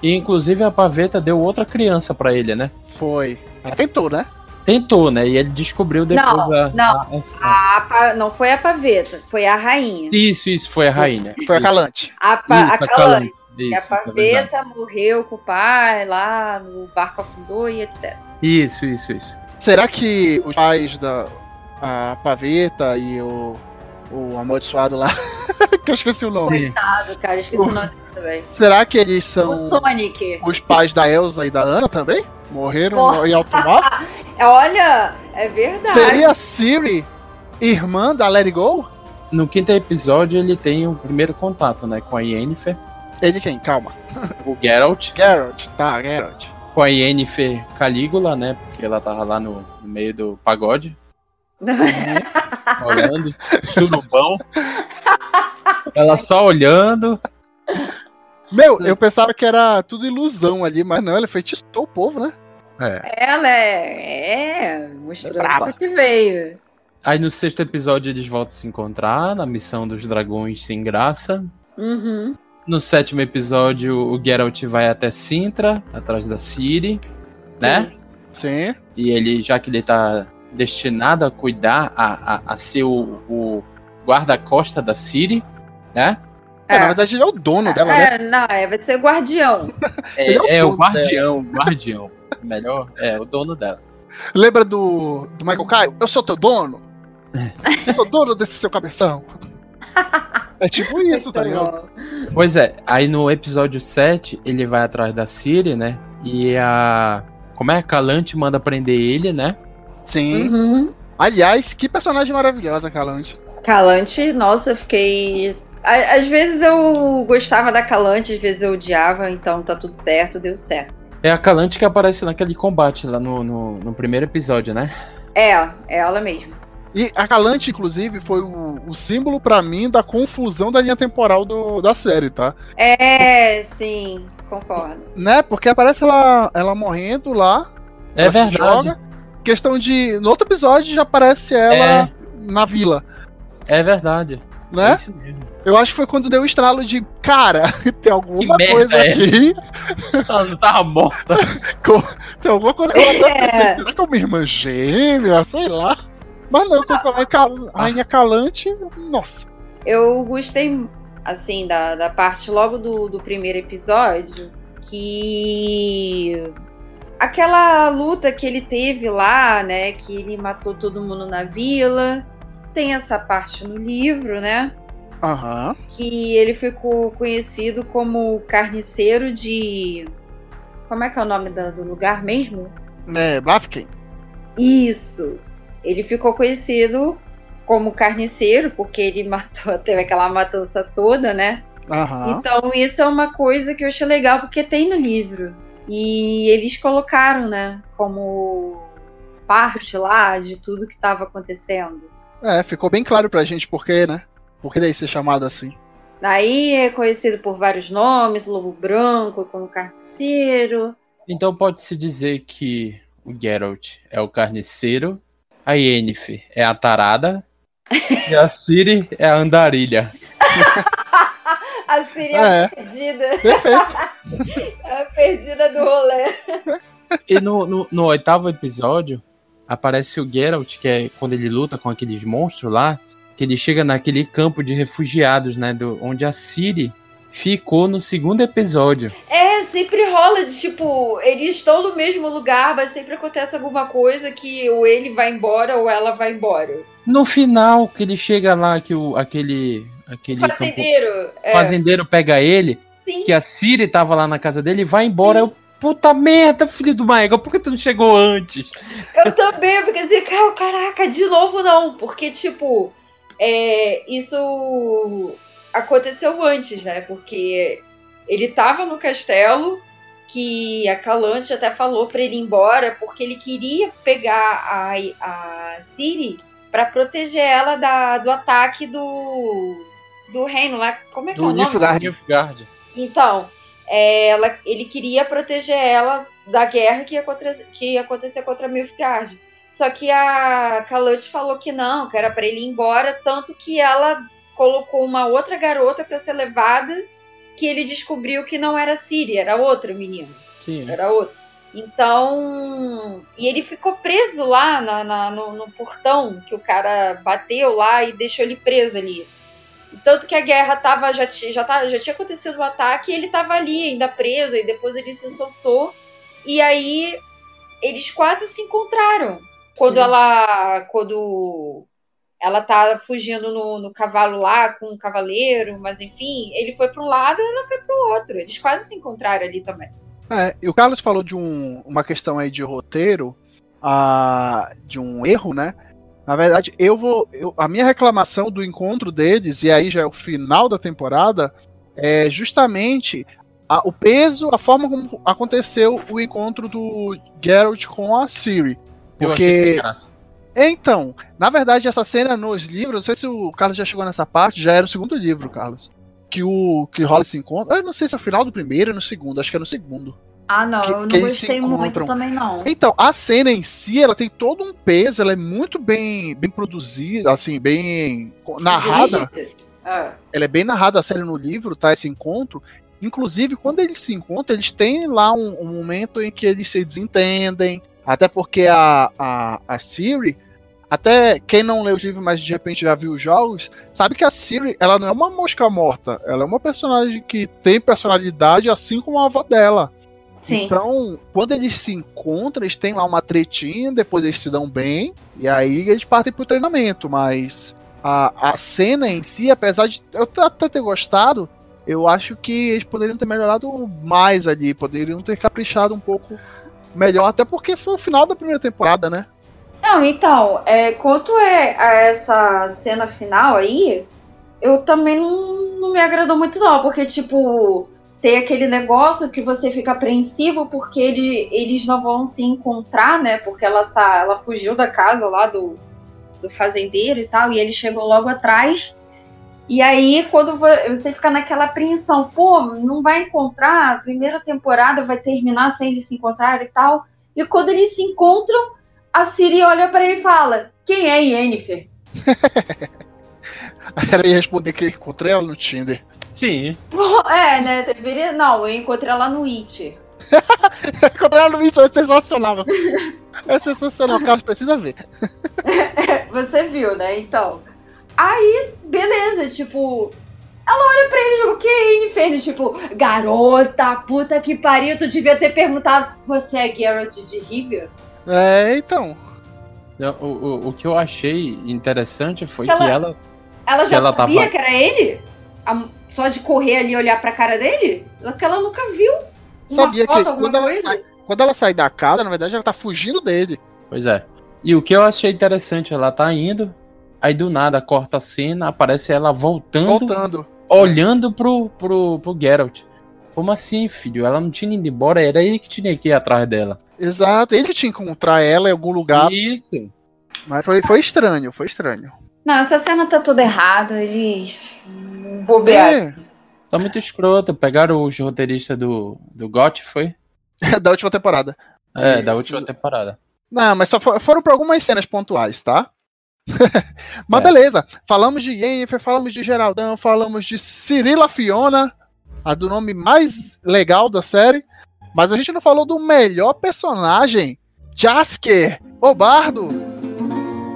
E inclusive a paveta deu outra criança pra ele, né? Foi. Ela tentou, né? Tentou, né? E ele descobriu depois Não, a, não. a- a- A não foi a paveta, foi a rainha. Isso, isso, foi a rainha. Foi a Isso, Calante. A, pa, isso, a a Calante. Calante. E a Isso, é verdade. paveta morreu com o pai lá, no barco afundou e etc. Isso, isso, isso. Será que os pais da a Paveta e o, o amaldiçoado lá, que eu esqueci o nome, Coitado, cara, esqueci o nome dele também. será que eles são O Sonic. os pais da Elsa e da Ana também? Morreram Porra. em alto mar? Olha, é verdade. Seria a Siri irmã da Let It Go? No quinto episódio ele tem o primeiro contato, né? Com a Yennefer, Ele quem? Calma. o Geralt, Geralt, tá, Geralt. Com a Yennefer Calígula, né? Porque ela tava lá no, no meio do pagode, olhando, surubão. Ela só olhando. Meu, Sim. eu pensava que era tudo ilusão ali, mas não, ele feitiçou o povo, né? É. Ela é, é pra que veio. Aí no sexto episódio eles voltam a se encontrar na missão dos dragões sem graça. Uhum. No sétimo episódio, o Geralt vai até Sintra, atrás da Ciri, né? Sim. E ele, já que ele tá destinado a cuidar, a, a, a ser o, o guarda-costa da Ciri, né? É, na verdade ele é o dono dela, né? É, não, é, vai ser guardião. É, é o é o guardião, guardião. Melhor, é o dono dela. Lembra do, do Michael Caio? Eu sou teu dono? Eu sou dono desse seu cabeção. É tipo isso, tá ligado? Pois é, aí no episódio 7, ele vai atrás da Ciri, né? E a. Como é? A Calante manda prender ele, né? Sim. Uhum. Aliás, que personagem maravilhosa, Calante. Calante, nossa, eu fiquei. Às vezes eu gostava da Calante, às vezes eu odiava, então tá tudo certo, deu certo. É a Calante que aparece naquele combate lá no, no, no primeiro episódio, né? É, é ela mesmo. E a Calante, inclusive, foi o, o símbolo pra mim da confusão da linha temporal do- da série, tá? É, sim, concordo. Né? Porque aparece ela, ela morrendo lá. É ela se verdade. joga. Questão de. No outro episódio já aparece ela na vila. É verdade. É Né? isso mesmo. Eu acho que foi quando deu o estralo de. Cara, tem alguma merda coisa é aqui. Ela não tava morta. Tem alguma coisa. Eu até É. pensei, será que é uma irmã gêmea? Sei lá. Mas não, quando falar em Cal- Rainha Calante, nossa. Eu gostei, assim, da, da parte logo do, do primeiro episódio, que aquela luta que ele teve lá, né, que ele matou todo mundo na vila, tem essa parte no livro, né, Aham. que ele ficou conhecido como carniceiro de... Como é que é o nome do, do lugar mesmo? É, Blafken. Isso. Ele ficou conhecido como carniceiro, porque ele matou, teve aquela matança toda, né? Aham. Então, isso é uma coisa que eu achei legal, porque tem no livro. E eles colocaram, né, como parte lá de tudo que estava acontecendo. É, ficou bem claro pra gente por quê, né? Por que daí ser chamado assim? Daí é conhecido por vários nomes, Lobo Branco como carniceiro. Então pode-se dizer que o Geralt é o carniceiro, a Yennefer é a tarada e a Ciri é a andarilha. A Siri é É. a perdida, Perfeito. a perdida do rolê. E no, no, no oitavo episódio aparece o Geralt, que é quando ele luta com aqueles monstros lá, que ele chega naquele campo de refugiados, né? Do, onde a Ciri ficou no segundo episódio. É, sempre rola de tipo, eles estão no mesmo lugar, mas sempre acontece alguma coisa que ou ele vai embora ou ela vai embora. No final, que ele chega lá, que o, aquele. aquele campo- Fazendeiro. É, fazendeiro pega ele, sim. que a Siri tava lá na casa dele e vai embora. Eu, puta merda, filho do Maega, por que tu não chegou antes? Eu também, fiquei assim, "Cara, caraca, de novo não, porque, tipo, é, isso aconteceu antes, né? Porque ele tava no castelo, que a Calante até falou pra ele ir embora, porque ele queria pegar a, a Ciri pra proteger ela da, do ataque do, do reino lá. Como é que Do é o nome? Nilfgaard. Nilfgaard. Então, é, ela, ele queria proteger ela da guerra que ia, contra, que ia acontecer contra Nilfgaard. Só que a Kalut falou que não, que era para ele ir embora, tanto que ela colocou uma outra garota para ser levada, que ele descobriu que não era Siri, era outra menina, Sim. era outra. Então, e ele ficou preso lá na, na- no, no portão que o cara bateu lá e deixou ele preso ali. Tanto que a guerra tava, já, já, já tinha acontecido o ataque e ele tava ali ainda preso, e depois ele se soltou. E aí eles quase se encontraram. Quando Sim. ela. Quando ela tá fugindo no, no cavalo lá com o cavaleiro, mas enfim, ele foi para um lado e ela foi para o outro. Eles quase se encontraram ali também. É, e o Carlos falou de um- uma questão aí de roteiro, ah, de um erro, né? Na verdade, eu vou. eu- a minha reclamação do encontro deles, e aí já é o final da temporada, é justamente a- o peso, a forma como aconteceu o encontro do Geralt com a Ciri. Eu achei sem Porque. graça. Então, na verdade, essa cena nos livros, não sei se o Carlos já chegou nessa parte, já era o segundo livro, Carlos. Que o que rola esse encontro. Eu não sei se é o final do primeiro ou no segundo, acho que é no segundo. Ah, não, Que- eu não gostei muito também, não. Então, a cena em si, ela tem todo um peso, ela é muito bem, bem produzida, assim, bem narrada. É. Ela é bem narrada a série no livro, tá? Esse encontro. Inclusive, quando eles se encontram, eles têm lá um, um momento em que eles se desentendem. Até porque a, a, a Siri, até quem não leu os livros, mas de repente já viu os jogos, sabe que a Siri, ela não é uma mosca morta. Ela é uma personagem que tem personalidade, assim como a avó dela. Sim. Então, quando eles se encontram, eles têm lá uma tretinha, depois eles se dão bem, e aí eles partem pro treinamento. Mas a, a cena em si, apesar de eu até ter gostado, eu acho que eles poderiam ter melhorado mais ali, poderiam ter caprichado um pouco melhor, até porque foi o final da primeira temporada, né? Não, então, é, quanto é a essa cena final aí, eu também não, não me agradou muito, não, porque, tipo, tem aquele negócio que você fica apreensivo porque ele, eles não vão se encontrar, né? Porque ela, ela fugiu da casa lá do, do fazendeiro e tal, e ele chegou logo atrás. E aí, quando vo- você fica naquela apreensão, pô, não vai encontrar, a primeira temporada vai terminar sem eles se encontrar e tal. E quando eles se encontram, a Siri olha pra ele e fala: Quem é Yennefer? Aí ela ia responder que eu encontrei ela no Tinder. Sim. É, né? Deveria. Não, eu encontrei ela no It. encontrei ela no Tinder, é sensacional. É sensacional, o Carlos precisa ver. Você viu, né? Então. Aí, beleza, tipo. Ela olha pra ele, tipo, que Yennefer? Tipo, garota, puta que pariu, tu devia ter perguntado, você é Geralt de Rivia? É, então. O, o, o que eu achei interessante foi Ela- que ela. Ela já ela sabia tava- que era ele? A- Só de correr ali e olhar pra cara dele? Que ela nunca viu. Uma Sabia foto, que alguma quando ela, coisa? sai, quando ela sai da casa, na verdade, ela tá fugindo dele. Pois é. E o que eu achei interessante, ela tá indo, aí do nada corta a cena, aparece ela voltando, Voltando. olhando pro, pro, pro Geralt. Como assim, filho? Ela não tinha ido embora, era ele que tinha que ir atrás dela. Exato. Ele que tinha que encontrar ela em algum lugar. Isso. Mas foi, foi estranho, foi estranho. Não, essa cena tá toda errada. Eles bobearam. Tá muito escroto. Pegaram os roteiristas do, do GOT, foi? É, da última temporada. É, da última temporada. Não, mas só for- foram por algumas cenas pontuais, tá? mas É. beleza. Falamos de Yennefer, falamos de Geraldão, falamos de Cirila Fiona, a do nome mais legal da série. Mas a gente não falou do melhor personagem, Jasker, o bardo.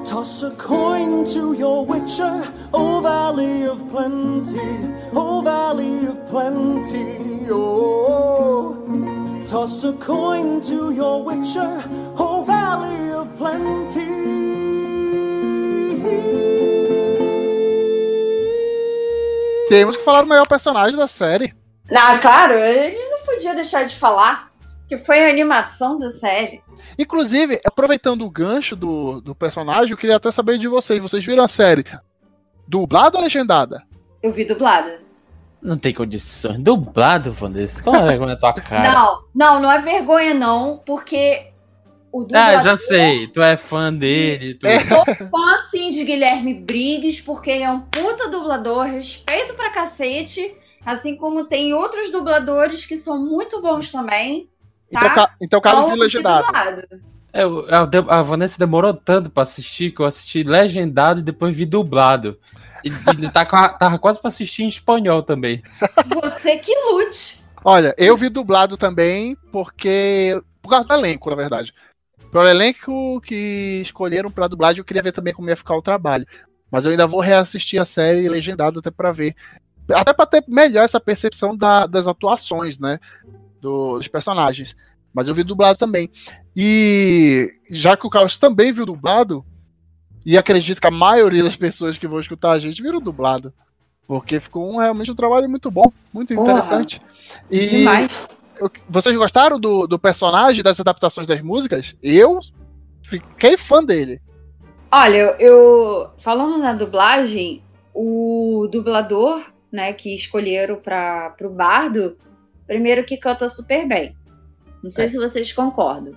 Toss a coin to your witcher, O Valley of Plenty, O Valley of Plenty, oh. Toss a coin to your witcher, O Valley of Plenty. Temos que falar do melhor personagem da série. Ah, claro, ele não podia deixar de falar que foi a animação da série. Inclusive, aproveitando o gancho do, do personagem, eu queria até saber de vocês. Vocês viram a série dublada ou legendada? Eu vi dublada. Não tem condições. Dublado, Vanessa. Toma vergonha na tua cara. Não, não, não é vergonha não, porque o ah, dublador... já sei. Tu é fã dele. Tu... Sou fã, sim, de Guilherme Briggs, porque ele é um puta dublador, respeito pra cacete, assim como tem outros dubladores que são muito bons também. Então, Tá. então Carlos Então, viu eu fui legendado. É, o- a, Vanessa demorou tanto pra assistir que eu assisti legendado e depois vi dublado. E, e tá, com a- tava quase pra assistir em espanhol também. Você que lute. Olha, eu vi dublado também, porque. Por causa do elenco, na verdade. Pelo elenco que escolheram pra dublagem, eu queria ver também como ia ficar o trabalho. Mas eu ainda vou reassistir a série legendada até pra ver. Até pra ter melhor essa percepção da- das atuações, né? do- dos personagens. Mas eu vi dublado também. E já que o Carlos também viu dublado, e acredito que a maioria das pessoas que vão escutar a gente viram dublado. Porque ficou um- realmente um trabalho muito bom, muito Porra. interessante. E Demais. vocês gostaram do, do personagem, das adaptações das músicas? Eu fiquei fã dele. Olha, eu- falando na dublagem, o dublador, né, que escolheram para pro Bardo, primeiro que canta super bem. Não sei É. se vocês concordam.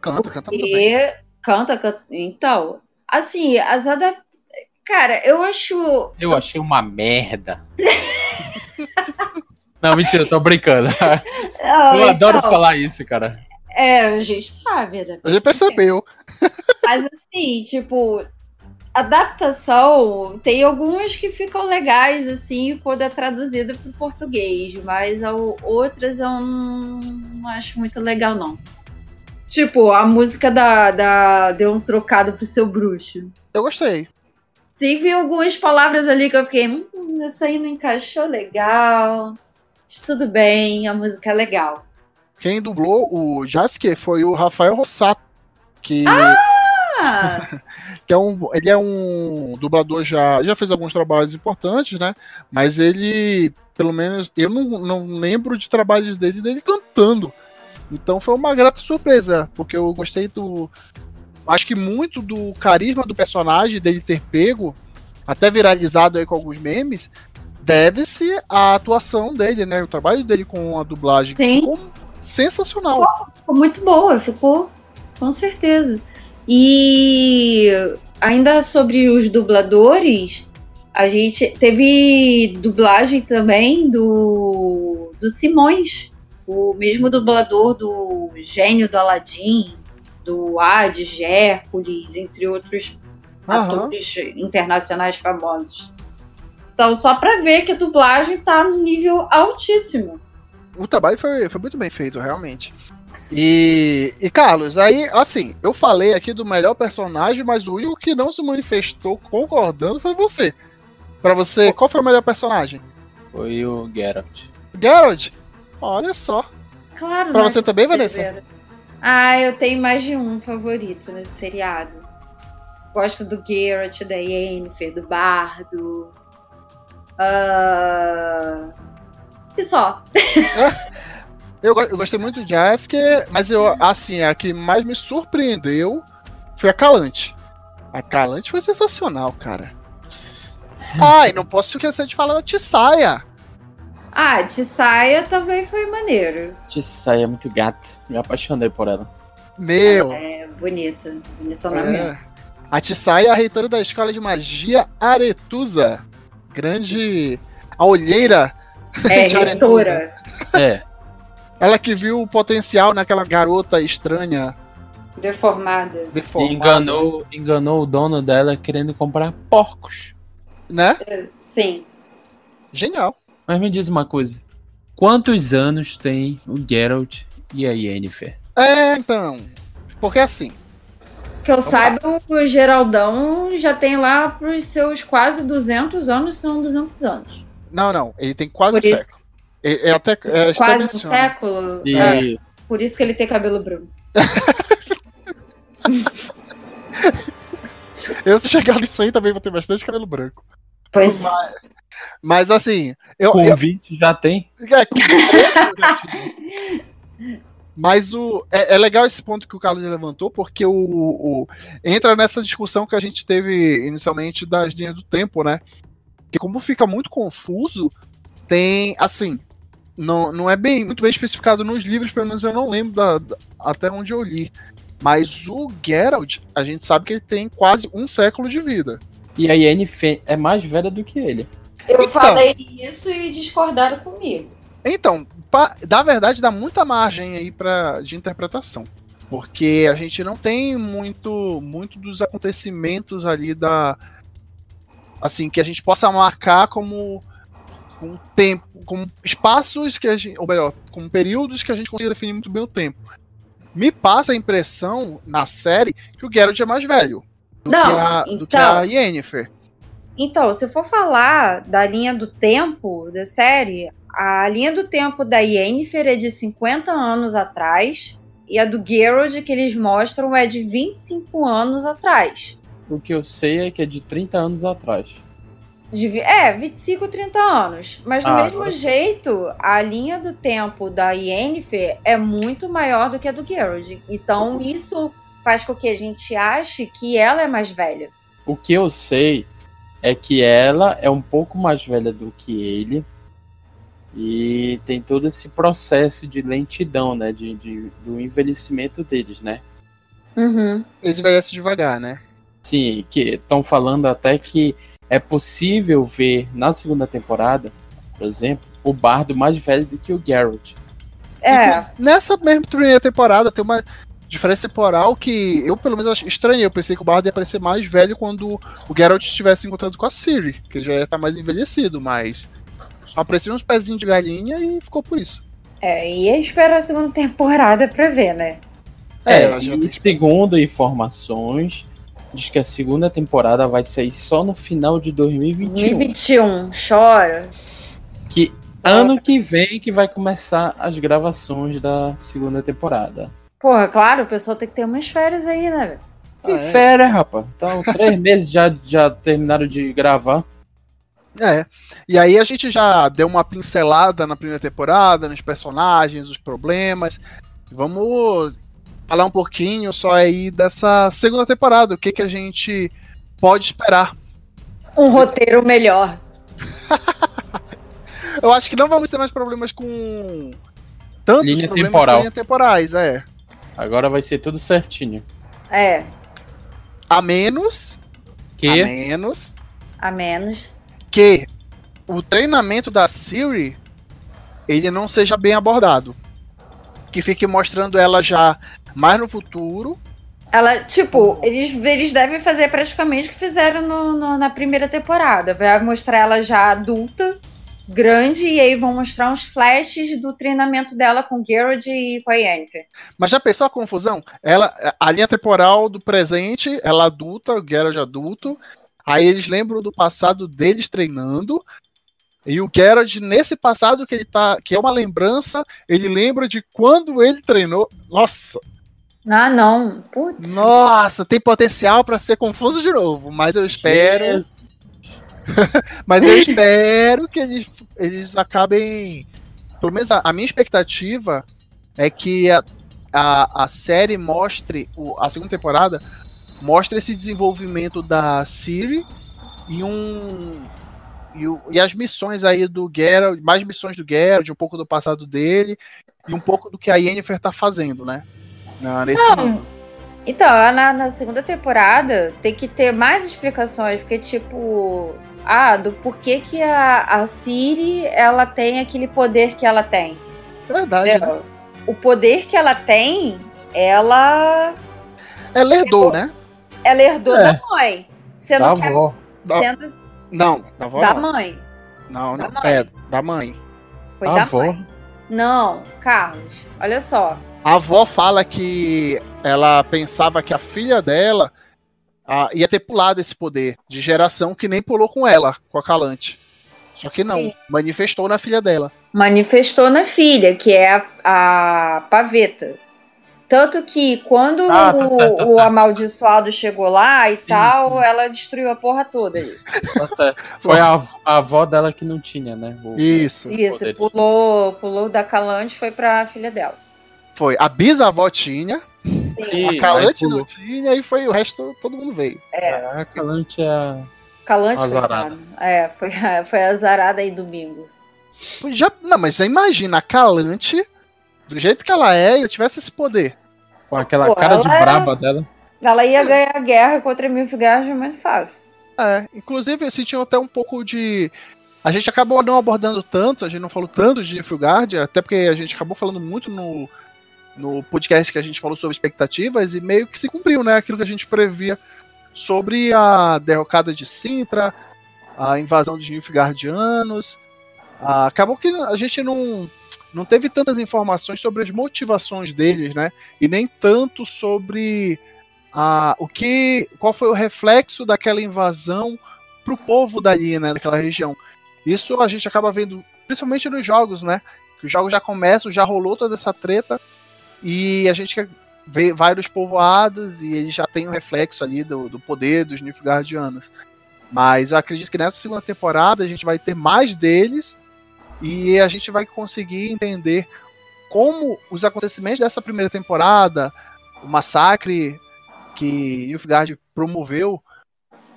Canta, canta muito bem. Canta, canta. Então, assim, as adap... Cara, eu acho. Eu achei uma merda. Não, mentira, eu tô brincando. Ah, Eu adoro então, falar isso, cara. É, a gente sabe, né? A gente percebeu. Mas assim, tipo, adaptação tem algumas que ficam legais, assim, quando é traduzido para o português, mas outras eu não, não acho muito legal, não. Tipo, a música da, da Deu um trocado pro seu bruxo. Eu gostei. Teve algumas palavras ali que eu fiquei, hum, essa aí não encaixou legal. Mas tudo bem, a música é legal. Quem dublou o Jasker foi o Rafael Rossato, que, Ah, que é um, ele é um dublador já, já fez alguns trabalhos importantes, né? Mas ele, pelo menos, eu não, não lembro de trabalhos dele dele cantando. Então foi uma grata surpresa, porque eu gostei do. Acho que muito do carisma do personagem, dele ter pego, até viralizado aí com alguns memes, deve-se à atuação dele, né? O trabalho dele com a dublagem. Sim. Ficou sensacional. ficou muito boa, ficou, com certeza. E ainda sobre os dubladores, a gente teve dublagem também do, do Simões, o mesmo dublador do Gênio do Aladim, do Hades, Hércules, entre outros Aham. atores internacionais famosos. Então, só para ver que a dublagem tá no nível altíssimo. O trabalho foi, foi muito bem feito, realmente. E, e Carlos, aí, assim, eu falei aqui do melhor personagem, mas o único que não se manifestou concordando foi você. Pra você, qual foi o melhor personagem? Foi o Geralt. Geralt? Olha só. Claro, Pra né? você também, Vanessa? Ah, eu tenho mais de um favorito nesse seriado. Gosto do Geralt, da Yennefer, do Bardo. Ah, E só. Eu, eu gostei muito de Jasker, mas eu, assim, a que mais me surpreendeu foi a Calante. A Calante foi sensacional, cara. Ai, não posso esquecer de falar da Tissaia. Ah, Tissaia também foi maneiro. Tissaia é muito gata. Me apaixonei por ela. Meu. É bonita. Bonitona mesmo. É. A Tissaia é a reitora da Escola de Magia Aretusa. Grande. A olheira. É, de reitora. É. Ela que viu o potencial naquela garota estranha, Deformada. deformada. Enganou, enganou o dono dela querendo comprar porcos. Né? Sim. Genial. Mas me diz uma coisa. Quantos anos tem o Geralt e a Yennefer? É, então. Porque assim. Que eu saiba, o Geraldão já tem lá pros seus quase 200 anos, são 200 anos. Não, não. Ele tem quase Por um isso- século. É, é até. É, Quase estabelecido. século. E É, por isso que ele tem cabelo branco. Eu, se chegar nisso aí, também vou ter bastante cabelo branco. Pois é. Mas assim. Eu, com eu, 20 já tem? É, com preço, eu já tive. Mas o, é, é legal esse ponto que o Carlos levantou, porque o, o- entra nessa discussão que a gente teve inicialmente das linhas do tempo, né? Que como fica muito confuso, tem assim, não, não é bem muito bem especificado nos livros, pelo menos eu não lembro da- da- até onde eu li. Mas o Geralt, a gente sabe que ele tem quase um século de vida. E a Yennefer é mais velha do que ele. Eu Então. falei isso e discordaram comigo. Então, pa- da verdade, dá muita margem aí pra, de interpretação. Porque a gente não tem muito, muito dos acontecimentos ali da. Assim, que a gente possa marcar como um tempo, como espaços que a gente. Ou melhor, como períodos que a gente consiga definir muito bem o tempo. Me passa a impressão, na série, que o Geralt é mais velho do, Não, que, a, do que então. a Yennefer. Então, se eu for falar da linha do tempo da série, a linha do tempo da Yennefer é de 50 anos atrás e a do Geralt que eles mostram é de 25 anos atrás. O que eu sei é que é de 30 anos atrás. De é, 25, 30 anos. Mas do Ah, mesmo agora jeito, a linha do tempo da Yennefer é muito maior do que a do Geralt. Então, isso faz com que a gente ache que ela é mais velha. O que eu sei é que ela é um pouco mais velha do que ele. E tem todo esse processo de lentidão, né? De, de- do envelhecimento deles, né? Uhum. Eles envelhecem devagar, né? Sim, que estão falando até que é possível ver na segunda temporada, por exemplo, o Bardo mais velho do que o Geralt. É, Nessa mesma primeira temporada tem uma diferença temporal que eu, pelo menos, estranho. Eu pensei que o Bard ia aparecer mais velho quando o Geralt estivesse encontrando com a Ciri, que ele já ia estar mais envelhecido, mas só apareceu uns pezinhos de galinha e ficou por isso. é, ia esperar a segunda temporada pra ver, né? É, É, e que- segundo informações, diz que a segunda temporada vai sair só no final de 2021. 2021, chora. Que ano que vem que vai começar as gravações da segunda temporada. Porra, claro, o pessoal tem que ter umas férias aí, né? velho? Que Ah, é. férias, rapaz. Então, três meses já, já terminaram de gravar. É. E aí a gente já deu uma pincelada na primeira temporada, nos personagens, os problemas. Vamos falar um pouquinho só aí dessa segunda temporada, o que, que a gente pode esperar. Um roteiro melhor. Eu acho que não vamos ter mais problemas com tantos Linha problemas temporal. linha temporais, é. Agora vai ser tudo certinho. É, A menos, Que a menos a menos. que o treinamento da Siri ele não seja bem abordado. Que fique mostrando ela já mais no futuro. Ela, tipo, eles, eles devem fazer praticamente o que fizeram no- no- na primeira temporada. Vai mostrar ela já adulta grande e aí vão mostrar uns flashes do treinamento dela com Geralt e com a Yennefer. Mas já pensou a confusão? Ela, a linha temporal do presente, ela adulta, o Geralt adulto. Aí eles lembram do passado deles treinando. E o Geralt, nesse passado que ele tá. que é uma lembrança, ele lembra de quando ele treinou. Nossa! Ah, não. Putz. Nossa, tem potencial para ser confuso de novo, mas eu espero. Mas eu espero que eles, eles acabem. Pelo menos a, a minha expectativa é que a, a, a série mostre, o- a segunda temporada, mostre esse desenvolvimento da Siri e um. E, o- e as missões aí do Geralt, mais missões do Geralt, um pouco do passado dele e um pouco do que a Yennefer tá fazendo, né? Na- nesse mundo. Então, na, na segunda temporada tem que ter mais explicações, porque, tipo, ah, do porquê que a, a Siri ela tem aquele poder que ela tem. Verdade, É, né? O poder que ela tem, ela, Ela herdou, né? ela herdou É. da mãe. Sendo Da a- avó. Da- sendo Não, da avó da não. mãe. Não, não. Da mãe. É, da mãe. Foi Da da avó. mãe. Não, Carlos, olha só. A avó fala que ela pensava que a filha dela ah, ia ter pulado esse poder de geração que nem pulou com ela, com a Calante. Só que não, Sim. manifestou na filha dela. Manifestou na filha, que é a, a paveta. Tanto que quando Ah, tá o, certo, tá o certo. amaldiçoado chegou lá e tal, ela destruiu a porra toda ali. Tá certo. Foi a, a avó dela que não tinha, né? O- Isso, Isso, pulou, pulou da Calante foi pra filha dela. Foi. A bisavó tinha, Sim, a Calante aí não tinha, e foi o resto, todo mundo veio. A Calante é a. Calante Azarada. coitado. É, foi, foi azarada aí domingo. Já, não, mas você imagina a Calante, do jeito que ela é, e tivesse esse poder. Com aquela Pô, cara de é- braba dela. Ela ia ganhar a guerra contra Milfgard muito fácil. É, inclusive eu senti até um pouco de. A gente acabou não abordando tanto, a gente não falou tanto de Nilfgaard, até porque a gente acabou falando muito no, no podcast que a gente falou sobre expectativas e meio que se cumpriu, né? Aquilo que a gente previa sobre a derrocada de Sintra, a invasão dos Nilfgaardianos. Ah, acabou que a gente não, não teve tantas informações sobre as motivações deles, né? E nem tanto sobre a, o que, qual foi o reflexo daquela invasão para o povo dali, né, daquela região. Isso a gente acaba vendo, principalmente nos jogos, né? Que os jogos já começam, já rolou toda essa treta e a gente vê vários povoados e eles já tem um reflexo ali do, do poder dos Nilfgaardianos. Mas eu acredito que nessa segunda temporada a gente vai ter mais deles e a gente vai conseguir entender como os acontecimentos dessa primeira temporada, o massacre que Nilfgaard promoveu,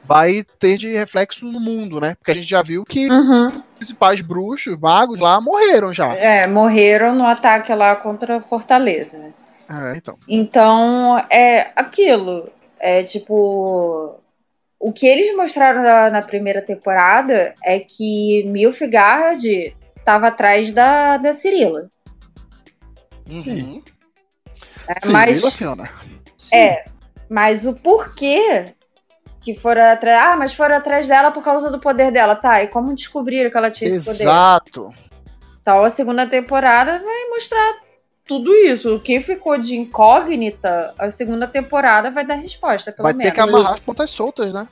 vai ter de reflexo no mundo, né? Porque a gente já viu que Uhum. os principais bruxos, magos lá morreram já. É, morreram no ataque lá contra a Fortaleza. né? É, então. Então, é aquilo. É tipo. O que eles mostraram na, na primeira temporada é que Milfgard estava atrás da, da Cirila. Uhum. Sim, mas, Vila Fiona. é, mas o porquê que foram atrás. Ah, mas foram atrás dela por causa do poder dela. Tá, e como descobriram que ela tinha esse poder? Exato. Então a segunda temporada vai mostrar tudo isso. O que ficou de incógnita, a segunda temporada vai dar resposta, pelo Vai menos. ter que amarrar as pontas soltas, né?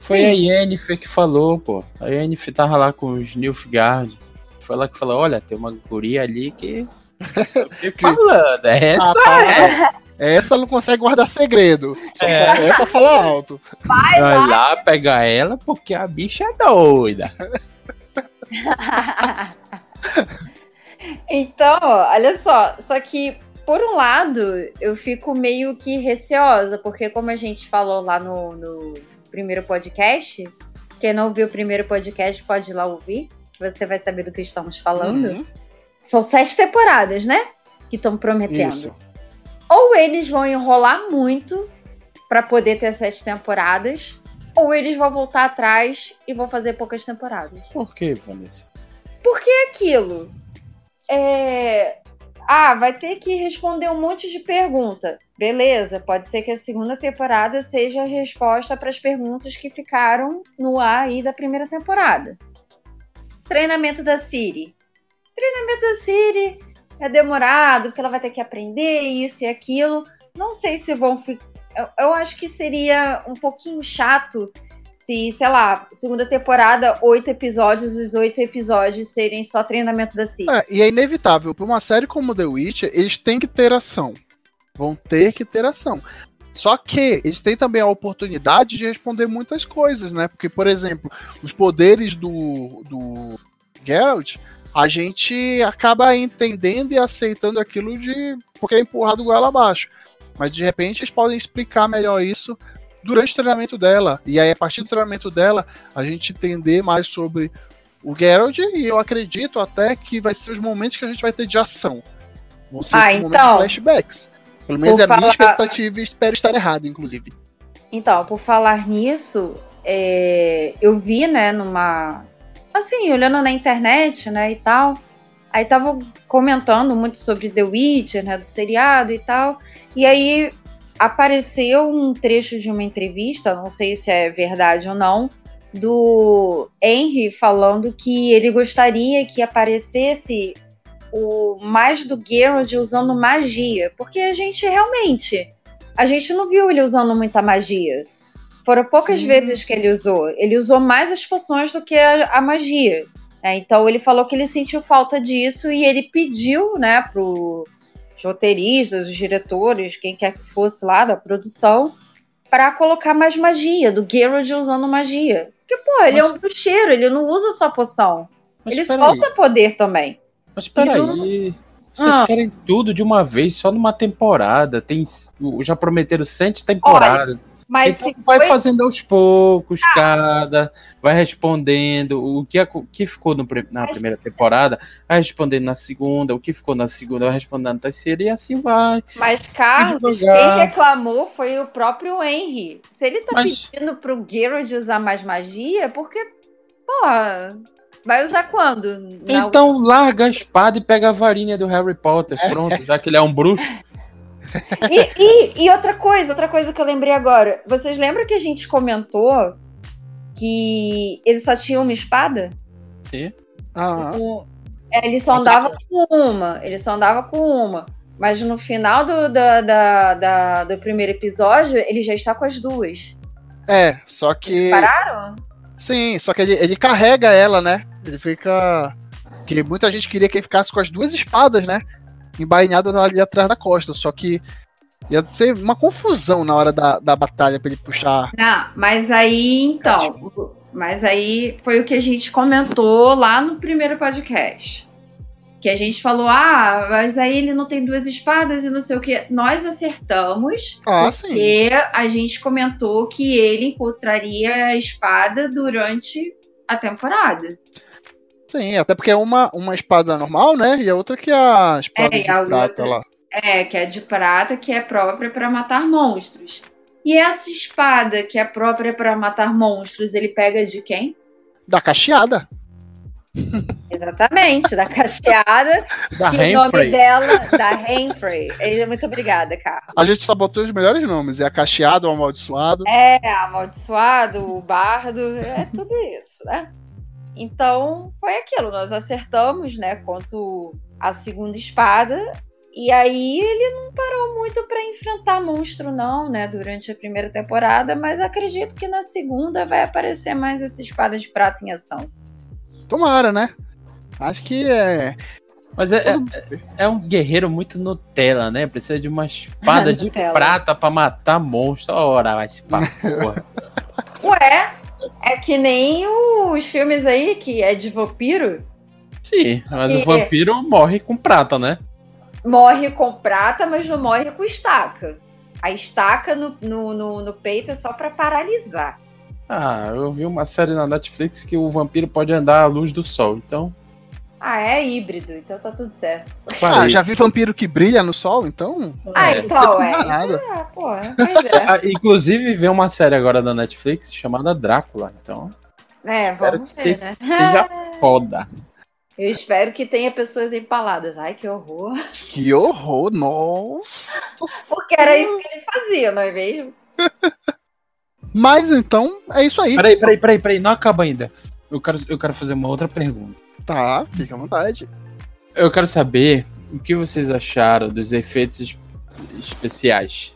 Foi Sim. a Yennefer que falou, pô. A Yennefer tava lá com os Nilfgaard. Foi lá que falou, olha, tem uma guria ali que... Falando, é essa. Ah, tá. Essa não consegue guardar segredo. Só É. essa fala alto. Vai lá pegar ela porque a bicha é doida. então, olha só. Só que, por um lado, eu fico meio que receosa, porque como a gente falou lá no, no primeiro podcast, quem não ouviu o primeiro podcast pode ir lá ouvir, você vai saber do que estamos falando. Uhum. São sete temporadas, né? Que estão prometendo. Isso. Ou eles vão enrolar muito pra poder ter sete temporadas, ou eles vão voltar atrás e vão fazer poucas temporadas. Por que, Vanessa? É aquilo. É... Ah, vai ter que responder um monte de pergunta. Beleza, pode ser que a segunda temporada seja a resposta para as perguntas que ficaram no ar aí da primeira temporada. treinamento da Siri. Treinamento da Siri é demorado, porque ela vai ter que aprender isso e aquilo. Não sei se vão ficar. Eu, eu acho que seria um pouquinho chato se, sei lá, segunda temporada, oito episódios, os oito episódios serem só treinamento da Siri. É, e é inevitável. Pra uma série como The Witcher, eles têm que ter ação. Vão ter que ter ação. Só que eles têm também a oportunidade de responder muitas coisas, né? Porque, por exemplo, os poderes do, do Geralt, a gente acaba entendendo e aceitando aquilo de porque é empurrado goela abaixo. Mas de repente eles podem explicar melhor isso durante o treinamento dela. E aí, a partir do treinamento dela, a gente entender mais sobre o Geralt. E eu acredito até que vai ser os momentos que a gente vai ter de ação. Vão ser Ah, então. flashbacks. Pelo menos é a minha falar- expectativa e espero estar errado, inclusive. Então, por falar nisso, é, eu vi, né, numa. Assim, olhando na internet, né, e tal. Aí tava comentando muito sobre The Witcher, né, do seriado e tal. E aí apareceu um trecho de uma entrevista, não sei se é verdade ou não, do Henry falando que ele gostaria que aparecesse o mais do Geralt usando magia, porque a gente realmente a gente não viu ele usando muita magia. Foram poucas Sim. vezes que ele usou. Ele usou mais as poções do que a, a magia. né? Então ele falou que ele sentiu falta disso e ele pediu, né, pro os roteiristas, os diretores, quem quer que fosse lá da produção, para colocar mais magia, do Geralt usando magia. Porque, pô, ele é Mas- um bruxeiro, ele não usa só poção. Mas ele solta poder também. mas peraí. Vocês Ah. querem tudo de uma vez, só numa temporada. Tem, já prometeram sete temporadas. Mas então se vai foi- Ah. fazendo aos poucos, cada, vai respondendo o que, aco- que ficou no na primeira temporada, vai respondendo na segunda, o que ficou na segunda, vai respondendo na terceira, e assim vai. Mas, Carlos, quem reclamou foi o próprio Henry. Se ele tá Mas- pedindo pro Geralt usar mais magia, porque, porra, vai usar quando? Na- Então larga a espada e pega a varinha do Harry Potter, É. pronto, já que ele é um bruxo. E, e- e outra coisa, outra coisa que eu lembrei agora. Vocês lembram que a gente comentou que ele só tinha uma espada? Sim. Ah, é, ele só Nossa, andava com uma. Ele só andava com uma. Mas no final do, da- da- da- do primeiro episódio, ele já está com as duas. é, só que. Pararam? Sim, só que ele, ele carrega ela, né? Ele fica. Que muita gente queria que ele ficasse com as duas espadas, né? Embainhadas ali atrás da costa. Só que ia ser uma confusão na hora da, da batalha pra ele puxar. Não, mas aí, então. Mas aí foi o que a gente comentou lá no primeiro podcast. Que a gente falou, ah, mas aí ele não tem duas espadas e não sei o que. Nós acertamos, Ah, sim. porque a gente comentou que ele encontraria a espada durante a temporada. Sim, até porque é uma, uma espada normal, né? E a outra que é a espada É, de a prata outra- lá. É, que é de prata, que é própria para matar monstros. E essa espada que é própria para matar monstros, ele pega de quem? Da cacheada. Exatamente, da cacheada. Da que o nome dela, da Renfrey. É, Muito obrigada, cara. A gente só botou os melhores nomes. É a cacheada, o amaldiçoado. É, amaldiçoado, o bardo, é tudo isso, né? Então, foi aquilo. Nós acertamos, né, quanto a segunda espada. E aí ele não parou muito para enfrentar monstro, não, né, durante a primeira temporada. Mas acredito que na segunda vai aparecer mais essa espada de prata em ação. Tomara, né? Acho que é. Mas é, é, é um guerreiro muito Nutella, né? Precisa de uma espada de prata pra matar monstro. Ora, vai se pá, porra. Ué, é que nem os filmes aí que é de vampiro. Sim, mas o vampiro morre com prata, né? morre com prata, mas não morre com estaca. A estaca no, no, no, no peito é só pra paralisar. Ah, eu vi uma série na Netflix que o vampiro pode andar à luz do sol. Então, Ah, é híbrido, então tá tudo certo. Ah, já vi vampiro que brilha no sol, então. Ah, É, então é. Ah, pô, é. Ah, inclusive, vem uma série agora da Netflix chamada Drácula. Então, É, espero vamos que ver, né? seja foda. Eu espero que tenha pessoas empaladas. Ai, que horror. Que horror, nossa. Porque era isso que ele fazia, não é mesmo? Mas então, é isso aí. Peraí, peraí, peraí, peraí, não acaba ainda. eu quero, eu quero fazer uma outra pergunta. Tá, fica à vontade. Eu quero saber o que vocês acharam dos efeitos es- especiais.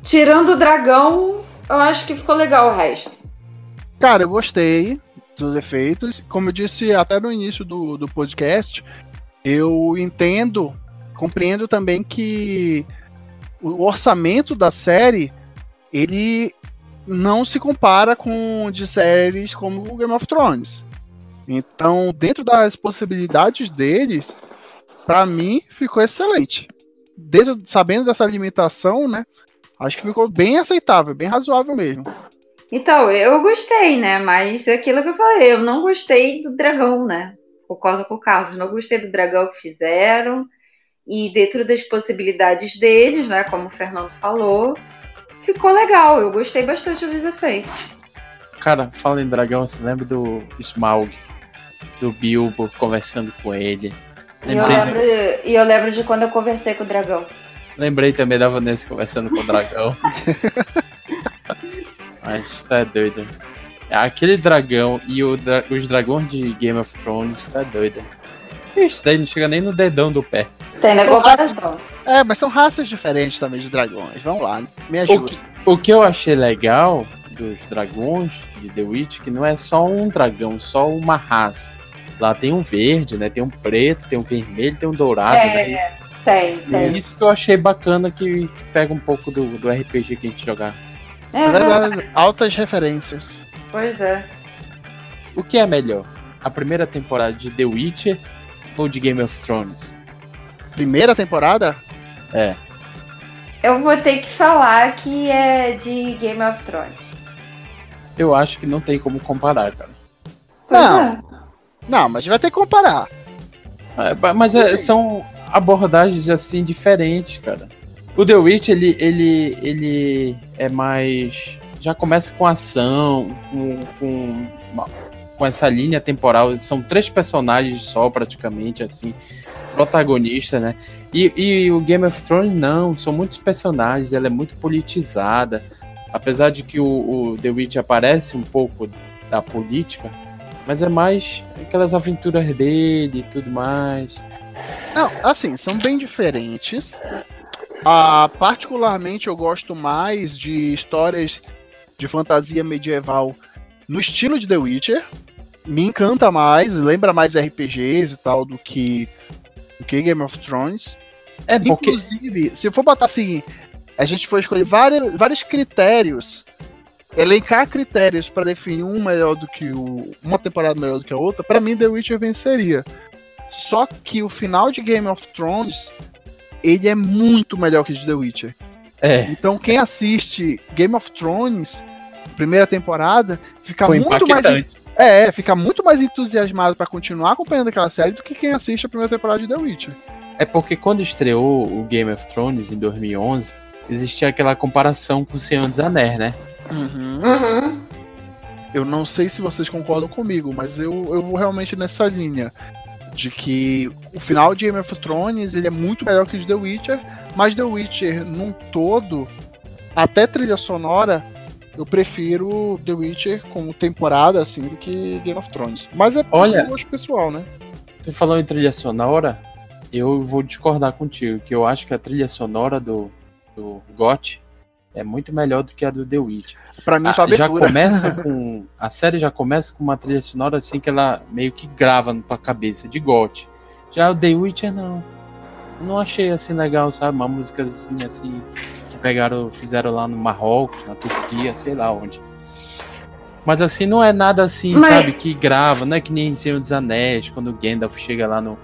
Tirando o dragão, eu acho que ficou legal o resto. Cara, eu gostei dos efeitos. Como eu disse até no início do, do podcast, eu entendo, compreendo também que o orçamento da série ele não se compara com de séries como o Game of Thrones. Então, dentro das possibilidades deles, pra mim ficou excelente. Desde, sabendo dessa limitação, né? Acho que ficou bem aceitável, bem razoável mesmo. Então, eu gostei, né? Mas é aquilo que eu falei, eu não gostei do dragão, né? Concordo com o Carlos, não gostei do dragão que fizeram. E dentro das possibilidades deles, né? Como o Fernando falou, ficou legal. Eu gostei bastante dos efeitos. Cara, fala em dragão, você lembra do Smaug? Do Bilbo conversando com ele. E eu, Lembrei, lembro, e eu lembro de quando eu conversei com o dragão. lembrei também da Vanessa conversando com o dragão. Mas tá doido. Aquele dragão e o dra- os dragões de Game of Thrones, tá doido. Isso daí não chega nem no dedão do pé. Tem na comparação. É, mas são raças diferentes também de dragões. Vamos lá, me O ajuda. que, o que eu achei legal dos dragões de The Witch, que não é só um dragão, só uma raça. Lá tem um verde, né? Tem um preto, tem um vermelho, tem um dourado, É, né? Isso, Tem, tem. isso que eu achei bacana que, que pega um pouco do, do RPG que a gente jogar. É É verdade, altas referências. Pois é. O que é melhor? A primeira temporada de The Witcher ou de Game of Thrones? Primeira temporada? Eu vou ter que falar que é de Game of Thrones. Eu acho que não tem como comparar, cara. Pois Não. é. Não, mas vai ter que comparar. É, Mas é- são abordagens assim diferentes, cara. O The Witch, ele, ele, ele é mais. Já começa com ação, com, com, com essa linha temporal. São três personagens só, praticamente, assim, protagonista, né? E, e o Game of Thrones, não, são muitos personagens, ela é muito politizada. Apesar de que o, o The Witch aparece um pouco da política, mas é mais aquelas aventuras dele e tudo mais. Não, assim, são bem diferentes. Ah, particularmente eu gosto mais de histórias de fantasia medieval no estilo de The Witcher. Me encanta mais, lembra mais RPGs e tal do que, do que Game of Thrones. É porque. Inclusive, se for botar assim, a gente for escolher vários, vários critérios, elencar critérios para definir um melhor do que o. uma temporada melhor do que a outra, para mim The Witcher venceria. Só que o final de Game of Thrones, ele é muito melhor que de The Witcher. É, Então quem assiste Game of Thrones, primeira temporada, fica foi muito mais é, fica muito mais entusiasmado para continuar acompanhando aquela série do que quem assiste a primeira temporada de The Witcher. É porque quando estreou o Game of Thrones em 2011, existia aquela comparação com o Senhor dos Anéis, né? Uhum. Eu não sei se vocês concordam comigo, mas eu, eu vou realmente nessa linha. De que o final de Game of Thrones ele é muito melhor que o de The Witcher, mas The Witcher, num todo, até trilha sonora, eu prefiro The Witcher como temporada assim do que Game of Thrones. Mas é Olha- gosto pessoal, né? Tu falou em trilha sonora, eu vou discordar contigo, que eu acho que a trilha sonora do, do GOT é muito melhor do que a do The Witch. Pra mim, só Ah, já abertura. começa com. A série já começa com uma trilha sonora assim que ela meio que grava na tua cabeça, de GOT. Já o The Witcher não. Eu não achei assim legal, sabe? Uma música assim, assim que pegaram, fizeram lá no Marrocos, na Turquia, sei lá onde. Mas assim, não é nada assim, Mas- sabe, que grava, não é que nem Senhor dos Anéis, quando o Gandalf chega lá no,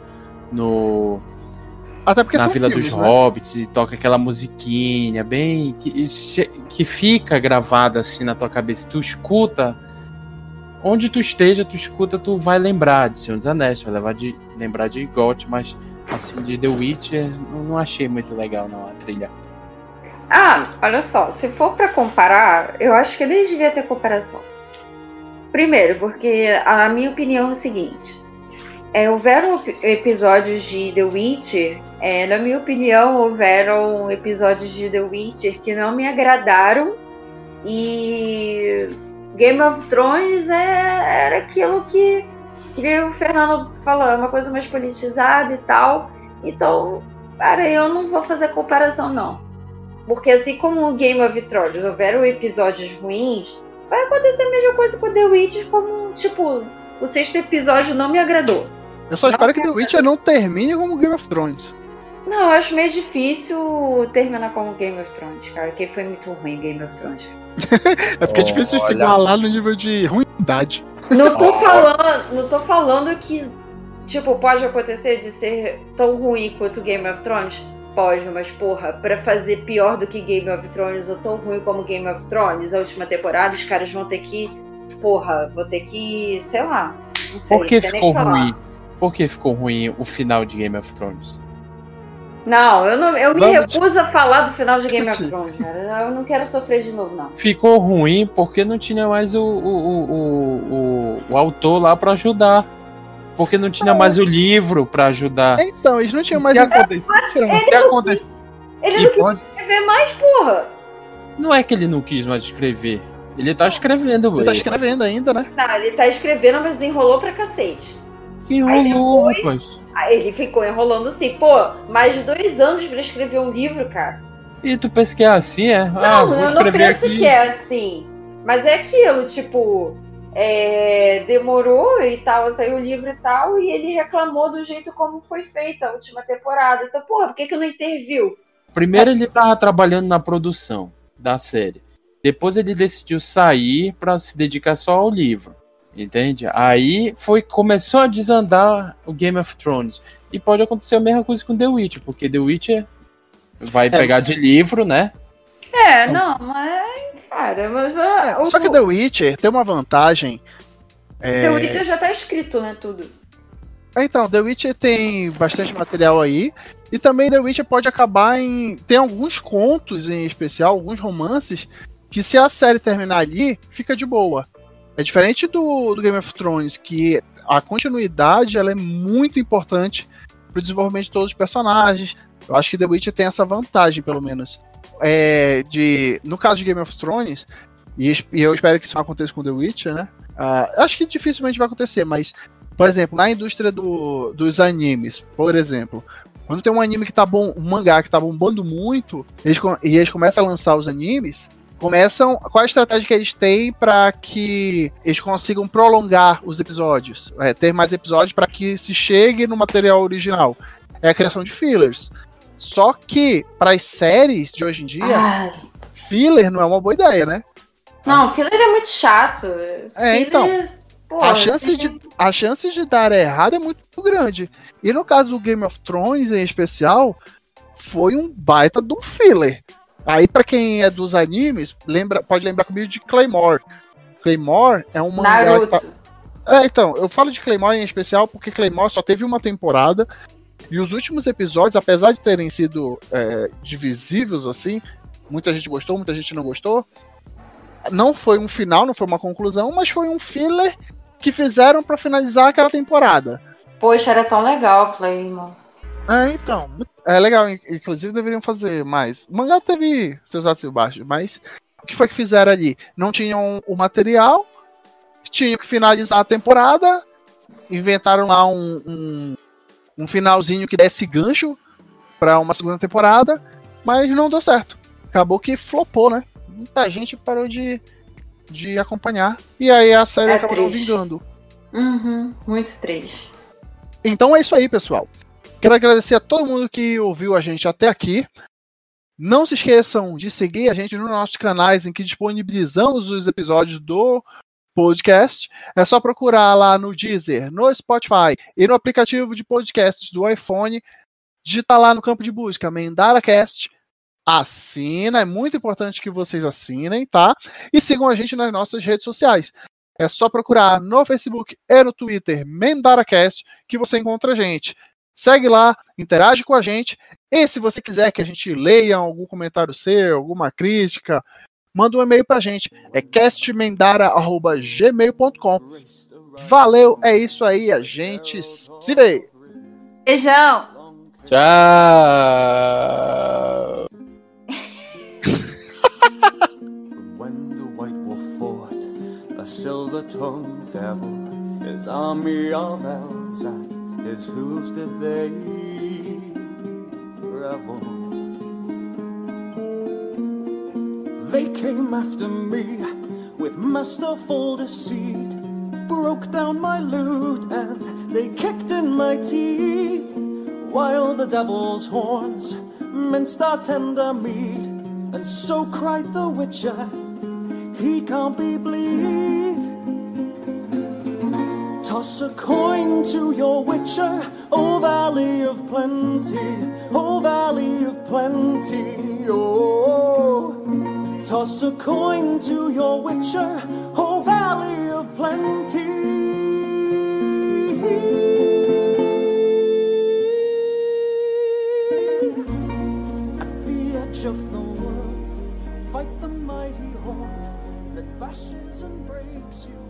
no Até porque na são Vila filmes, dos né? Hobbits e toca aquela musiquinha bem que, que fica gravada assim na tua cabeça. Tu escuta onde tu esteja, tu escuta, tu vai lembrar de Senhor dos Anéis, vai levar de lembrar de GOT, mas assim de The Witcher não, não achei muito legal não a trilha. Ah, olha só, se for pra comparar, eu acho que nem devia ter comparação. Primeiro, porque a a minha opinião é o seguinte: é, houveram ep- episódios de The Witcher, é, na minha opinião, houveram episódios de The Witcher que não me agradaram e Game of Thrones é, era aquilo que, que o Fernando falou, é uma coisa mais politizada e tal. Então, cara, eu não vou fazer comparação, não. Porque assim como o Game of Thrones houveram episódios ruins, vai acontecer a mesma coisa com The Witch, como, tipo, o sexto episódio não me agradou. Eu só espero que The Witcher não termine como Game of Thrones. Não, eu acho meio difícil terminar como Game of Thrones, cara, porque foi muito ruim Game of Thrones. É porque é difícil se Olha. igualar no nível de ruindade. Não tô falando, não tô falando que tipo pode acontecer de ser tão ruim quanto Game of Thrones. Pode, mas porra, pra fazer pior do que Game of Thrones ou tão ruim como Game of Thrones, a última temporada, os caras vão ter que, porra, vou ter que, sei lá, não sei, Por que não tem nem ficou ruim? Por que ficou ruim o final de Game of Thrones? Não, eu não, eu me Vamos- recuso a falar do final de Game of Thrones, cara. Eu não quero sofrer de novo, não. Ficou ruim porque não tinha mais o, o, o, o, o- o autor lá pra ajudar. Porque não tinha mais o livro pra ajudar. Então, eles não tinham O mais. que aconteceu? O que aconteceu? Ele não quis pode- escrever mais, porra. Não é que ele não quis mais escrever. Ele tá escrevendo, Ele tá escrevendo ainda, né? Não, ele tá escrevendo, mas enrolou pra cacete. Que enrolou, Aí rapaz. Ele ficou enrolando assim, pô, mais de dois anos pra escrever um livro, cara. E tu pensa que é assim, é? ah, Não, vou eu não penso aqui. que é assim. Mas é aquilo, tipo, é, demorou e tal, saiu o livro e tal, e ele reclamou do jeito como foi feita a última temporada. Então, porra, por que, que não interviu? Primeiro ele tava trabalhando na produção da série. Depois ele decidiu sair pra se dedicar só ao livro. Entende? Aí foi começou a desandar o Game of Thrones. E pode acontecer a mesma coisa com The Witcher, porque The Witcher vai pegar de livro, né? É, não, mas. Cara, mas. É, o, só que The Witcher tem uma vantagem. É, The Witcher já tá escrito, né? Tudo. É, Então, The Witcher tem bastante material aí. E também The Witcher pode acabar em. Tem alguns contos em especial, alguns romances, que se a série terminar ali, fica de boa. É diferente do, do Game of Thrones, que a continuidade ela é muito importante pro desenvolvimento de todos os personagens. Eu acho que The Witcher tem essa vantagem, pelo menos. É, de, no caso de Game of Thrones, e, e eu espero que isso não aconteça com The Witcher, né? Ah, acho que dificilmente vai acontecer, mas por exemplo, na indústria do- dos animes, por exemplo, quando tem um anime que tá bom, um mangá que tá bombando muito, eles, e eles começam a lançar os animes, começam. Qual a estratégia que eles têm para que eles consigam prolongar os episódios? É, ter mais episódios para que se chegue no material original. É a criação de fillers. Só que, para as séries de hoje em dia, Ai. filler não é uma boa ideia, né? Não, filler é muito chato. É, então. Pô, a chance, assim, de, a chance de dar errado é muito grande. E no caso do Game of Thrones em especial, foi um baita de um filler. Aí, pra quem é dos animes, lembra, pode lembrar comigo de Claymore. Claymore é um mangá tá... É, então, eu falo de Claymore em especial porque Claymore só teve uma temporada. E os últimos episódios, apesar de terem sido é, divisíveis assim, muita gente gostou, muita gente não gostou. Não foi um final, não foi uma conclusão, mas foi um filler que fizeram pra finalizar aquela temporada. Poxa, era tão legal, Playmore. É, então, é legal, in- inclusive deveriam fazer mais. O mangá teve seus altos e baixos, mas o que foi que fizeram ali? Não tinham o material, tinham que finalizar a temporada, inventaram lá um, um, um finalzinho que desse gancho pra uma segunda temporada, mas não deu certo. Acabou que flopou, né? Muita gente parou de, de acompanhar. E aí a série É acabou triste. vingando. Uhum, muito triste. Então é isso aí, pessoal. Quero agradecer a todo mundo que ouviu a gente até aqui. Não se esqueçam de seguir a gente nos nossos canais em que disponibilizamos os episódios do podcast. É só procurar lá no Deezer, no Spotify e no aplicativo de podcasts do iPhone. Digitar lá no campo de busca MendaraCast. Assina, é muito importante que vocês assinem, tá? E sigam a gente nas nossas redes sociais. É só procurar no Facebook e no Twitter MendaraCast que você encontra a gente. Segue lá, interage com a gente. E se você quiser que a gente leia algum comentário seu, alguma crítica, manda um e-mail pra gente. É castmendara.gmail.com. Valeu, é isso aí, a gente se vê. Beijão! Tchau! When the White Wolf fought silver tongued devil, his army of elves hooves did they revel. They came after me with masterful deceit, broke down my lute and they kicked in my teeth, while the devil's horns minced our tender meat, and so cried the witcher, he can't be bleed. Toss a coin to your witcher, O Valley of Plenty, O Valley of Plenty, oh. Toss a coin to your witcher, O Valley of Plenty. At the edge of the world, fight the mighty horde that bashes and breaks you.